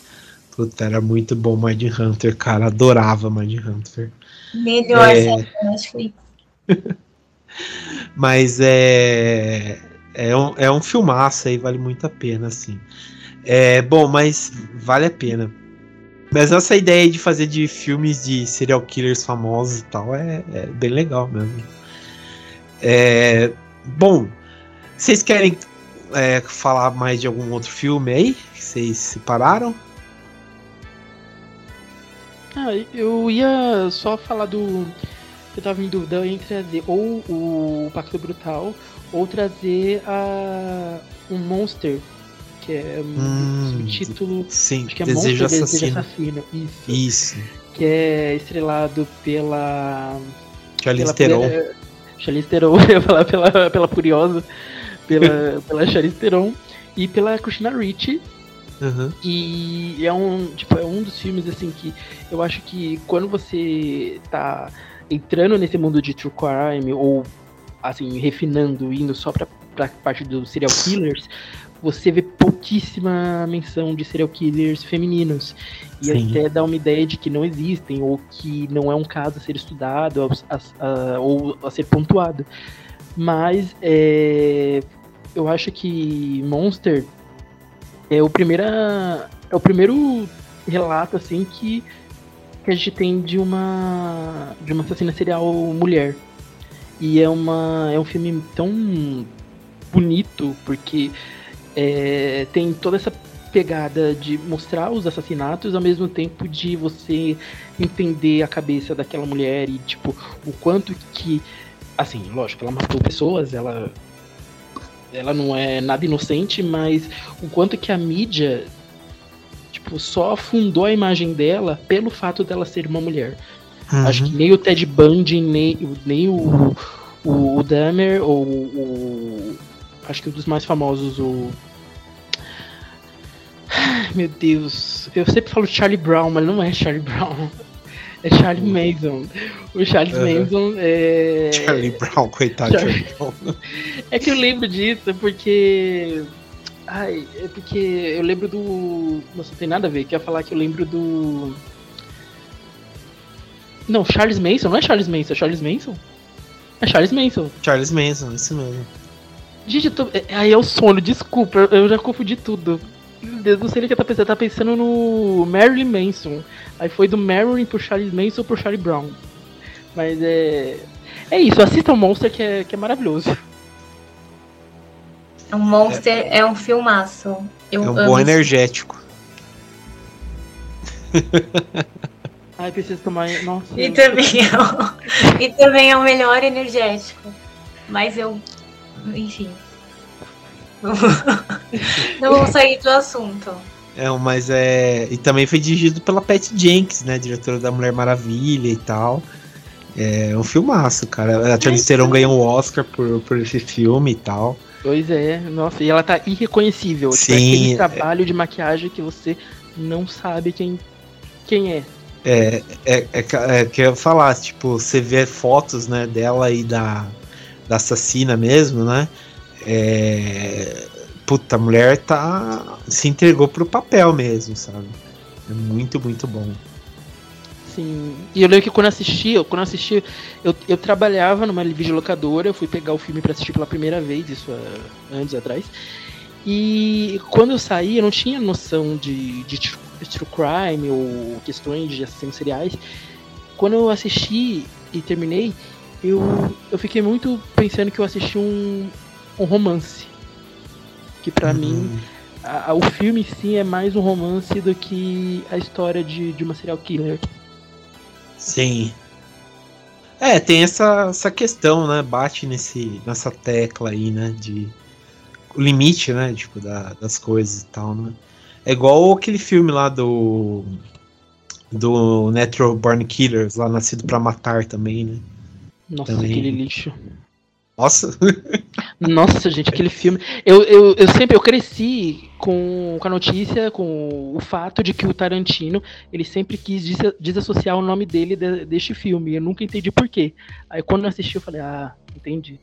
Puta, era muito bom Mind Hunter, cara. Adorava Mind Hunter. Melhor É. série. Mas é. É um, é um filmaço aí, vale muito a pena, assim. É, bom, mas vale a pena. Mas essa ideia de fazer de filmes de serial killers famosos e tal é, é bem legal mesmo. É, bom, vocês querem é, falar mais de algum outro filme aí? Vocês separaram? Ah, eu ia só falar do. Eu tava em dúvida em trazer ou o Pacto Brutal ou trazer a. um Monster, que é um Hum, subtítulo. Sim, Acho que é Desejo Monster Assassino. Desejo Assassino. Isso. Isso. Que é estrelado pela. Charlize Theron. eh, Charlize Theron, eu ia falar pela, pela Furiosa. Pela, pela Charlize Theron. E pela Christina Ricci, Uhum. E é um, tipo, é um dos filmes assim que eu acho que quando você tá entrando nesse mundo de true crime ou assim refinando, indo só pra, pra parte dos serial killers, você vê pouquíssima menção de serial killers femininos. E Sim. até dá uma ideia de que não existem, ou que não é um caso a ser estudado a- a- a- ou a ser pontuado. Mas é, eu acho que Monster é o primeira é o primeiro relato assim que que a gente tem de uma de uma assassina serial mulher. E é uma é um filme tão bonito porque é, tem toda essa pegada de mostrar os assassinatos ao mesmo tempo de você entender a cabeça daquela mulher e tipo o quanto que assim lógico ela matou pessoas ela ela não é nada inocente, mas o quanto que a mídia tipo, só afundou a imagem dela pelo fato dela ser uma mulher. Uhum. Acho que nem o Ted Bundy, nem, nem o, o, o Dahmer, ou o. Acho que um dos mais famosos, o. Ai, Meu Deus, eu sempre falo Charlie Brown, mas não é Charlie Brown. É Charlie Manson. O Charles Uhum. Manson é. Charlie Brown, coitado Charlie- Charlie Brown. É que eu lembro disso porque. Ai, é porque eu lembro do. Nossa, não tem nada a ver, que eu ia falar que eu lembro do. Não, Charles Manson, não é Charles Manson, é Charles Manson? É Charles Manson. Charles Manson, isso mesmo. Gente, eu tô. é- Aí é o sono, desculpa, eu já confundi tudo. Meu Deus, não sei o que eu tô pensando. Eu tava pensando no Marilyn Manson. Aí foi do Marilyn pro Charles Manson pro Charlie Brown. Mas é. É isso, assista o Monster que é, que é maravilhoso. O Monster é, um filmaço. Eu É um amo bom energético. Ai, preciso tomar. Nossa. E também, é o, e também é o melhor energético. Mas eu. Enfim. Não vou sair do assunto. É, mas é. E também foi dirigido pela Pat Jenkins, né? Diretora da Mulher Maravilha e tal. É um filmaço, cara. A Charlize Theron ganhou um Oscar por, por esse filme e tal. Pois é, nossa, e ela tá irreconhecível. Tipo, Sim, aquele é- trabalho de maquiagem que você não sabe quem, quem é. É, é, é, que- é que eu ia falar, tipo, você vê fotos, né, dela e da, da assassina mesmo, né? É, puta, a mulher tá. se entregou pro papel mesmo, sabe? É muito, muito bom. Sim. E eu lembro que quando assisti, eu- quando assisti, eu, eu trabalhava numa videolocadora, eu fui pegar o filme pra assistir pela primeira vez, isso há anos atrás. E quando eu saí, eu não tinha noção de, de tru- true crime ou questões de assassinos seriais. Quando eu assisti e terminei, eu, eu fiquei muito pensando que eu assisti um, um romance. Que pra mim Uhum. a- a- o filme em si é mais um romance do que a história de, de uma serial killer. Sim. É, tem essa, essa questão, né? Bate nesse, nessa tecla aí, né? De o limite, né? Tipo, da- das coisas e tal, né? É igual aquele filme lá do. Do Natural Born Killers, lá Nascido pra Matar também, né? Nossa, Também. aquele lixo. Nossa, Nossa, gente, aquele filme. Eu, eu, eu sempre eu cresci com, com a notícia, com o fato de que o Tarantino ele sempre quis des- desassociar o nome dele de- deste filme. Eu nunca entendi por quê. Aí quando eu assisti, eu falei, ah, entendi.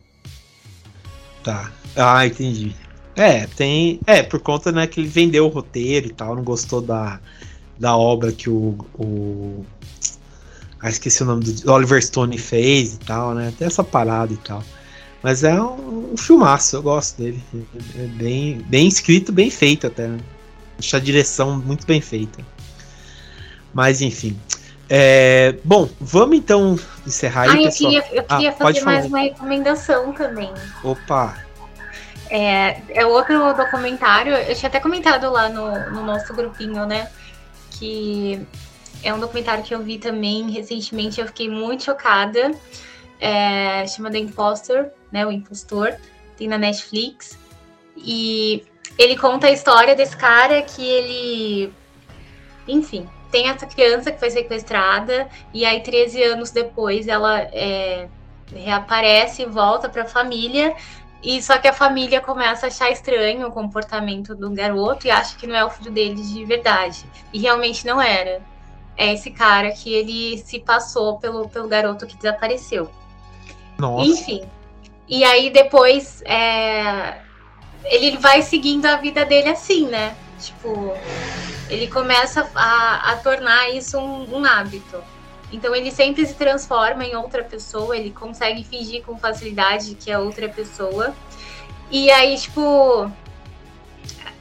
tá. Ah, entendi. É, tem. É, por conta, né, que ele vendeu o roteiro e tal, não gostou da, da obra que o. o ah, esqueci o nome do Oliver Stone fez e tal, né? Tem essa parada e tal. Mas é um, um filmaço, eu gosto dele. É bem, bem escrito, bem feito até. Né? Acho a direção muito bem feita. Mas enfim. É, bom, vamos então encerrar aí, Ah, eu queria, eu Ah, queria pode fazer mais falar. uma recomendação também. Opa, É, é outro documentário, eu tinha até comentado lá no, no nosso grupinho, né? Que é um documentário que eu vi também recentemente, eu fiquei muito chocada. É, chama The Impostor, né? O Impostor, tem na Netflix. E ele conta a história desse cara que ele. Enfim, tem essa criança que foi sequestrada, e aí 13 anos depois ela é, reaparece e volta para a família. E só que a família começa a achar estranho o comportamento do garoto e acha que não é o filho dele de verdade. E realmente não era. É esse cara que ele se passou pelo, pelo garoto que desapareceu. Nossa. Enfim. E aí depois é, ele vai seguindo a vida dele assim, né? Tipo, ele começa a, a tornar isso um, um hábito. Então ele sempre se transforma em outra pessoa, ele consegue fingir com facilidade que é outra pessoa. E aí, tipo,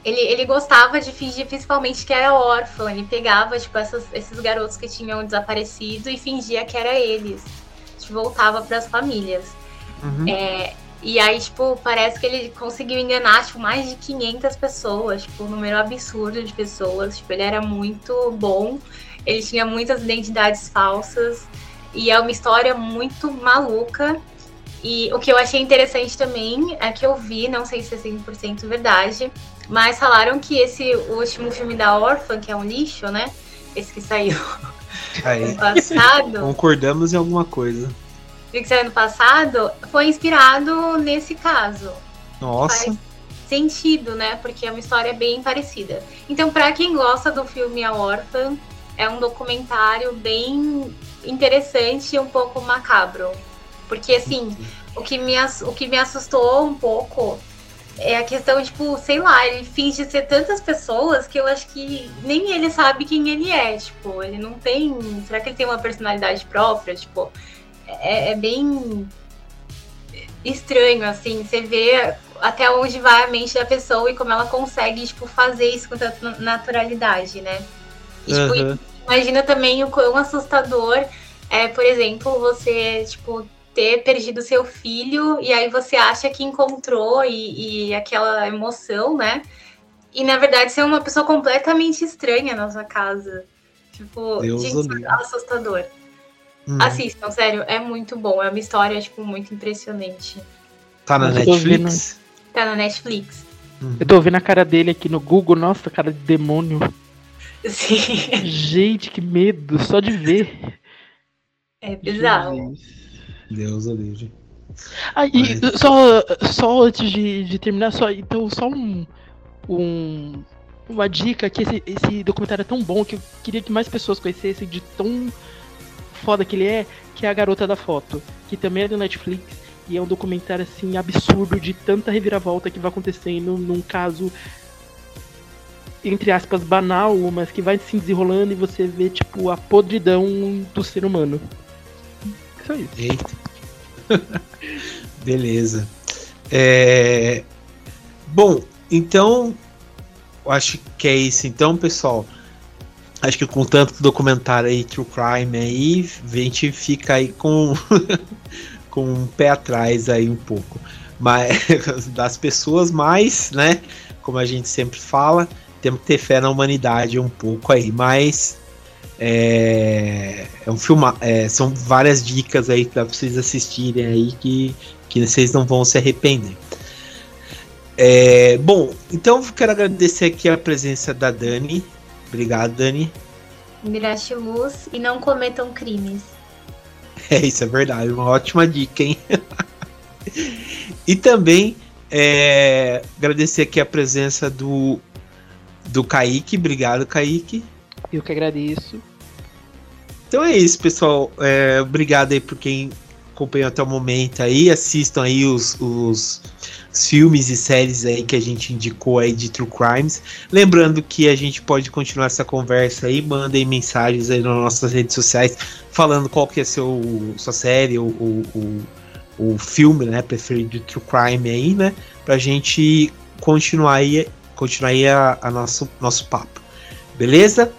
ele, ele gostava de fingir principalmente que era órfão. Ele pegava, tipo, essas- esses garotos que tinham desaparecido e fingia que era eles. Voltava para as famílias. Uhum. É, e aí, tipo, parece que ele conseguiu enganar, tipo, mais de 500 pessoas, tipo, um número absurdo de pessoas. Tipo, ele era muito bom, ele tinha muitas identidades falsas, e é uma história muito maluca. E o que eu achei interessante também é que eu vi, não sei se é 100% verdade, mas falaram que esse último filme da Orphan, que é um lixo, né? Esse que saiu Aí, ano passado. concordamos em alguma coisa. que saiu ano passado foi inspirado nesse caso. Nossa, Faz sentido, né? Porque é uma história bem parecida. Então, pra quem gosta do filme A Órfã, é um documentário bem interessante e um pouco macabro. Porque, assim, o que me, o que me assustou um pouco é a questão, tipo, sei lá, ele finge ser tantas pessoas que eu acho que nem ele sabe quem ele é. Tipo, ele não tem. Será que ele tem uma personalidade própria? Tipo, é, é bem estranho, assim. Você vê até onde vai a mente da pessoa e como ela consegue, tipo, fazer isso com tanta naturalidade, né? E, tipo, Aham. Imagina também o quão assustador é, por exemplo, você, tipo, ter perdido seu filho e aí você acha que encontrou e, e aquela emoção, né? E na verdade ser uma pessoa completamente estranha na sua casa. Tipo, Deus gente, livre. assustador. Hum. Assistam, sério, é muito bom. É uma história, tipo, muito impressionante. tá na Netflix? Tá na Netflix. Uhum. Eu tô vendo a cara dele aqui no Google, nossa, cara de demônio. Sim. Gente, que medo, só de ver. É bizarro. Jesus. Deus o livre. Ah, e Mas- só, só antes de, de terminar, só, então, só um, um- uma dica que esse, esse documentário é tão bom que eu queria que mais pessoas conhecessem de tão foda que ele é, que é A Garota da Foto, que também é do Netflix e é um documentário assim absurdo de tanta reviravolta que vai acontecendo num caso entre aspas banal, mas que vai se desenrolando e você vê tipo a podridão do ser humano. Isso. Eita. Beleza. É, Bom, então. Acho que é isso então, pessoal. Acho que com tanto documentário aí, True Crime aí, a gente fica aí com, com um pé atrás aí um pouco. Mas das pessoas, mas, né? Como a gente sempre fala, temos que ter fé na humanidade um pouco aí. Mas é, é um filme, é, são várias dicas aí para vocês assistirem aí que, que vocês não vão se arrepender. É, bom, então eu quero agradecer aqui a presença da Dani. Obrigado, Dani. Miraste luz e não cometam crimes. É, isso é verdade, uma ótima dica, hein? e também é, agradecer aqui a presença do, do Kaique. Obrigado, Kaique. Eu que agradeço. Então é isso, pessoal. É, obrigado aí por quem acompanhou até o momento aí. Assistam aí os, os, filmes e séries aí que a gente indicou aí de True Crimes. Lembrando que a gente pode continuar essa conversa aí. Mandem mensagens aí nas nossas redes sociais falando qual que é seu, sua série ou o, o, o filme né, preferido de True Crime aí, né? Pra gente continuar aí, continuar aí a, a nosso, nosso papo. Beleza?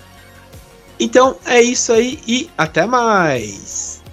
Então é isso aí e até mais!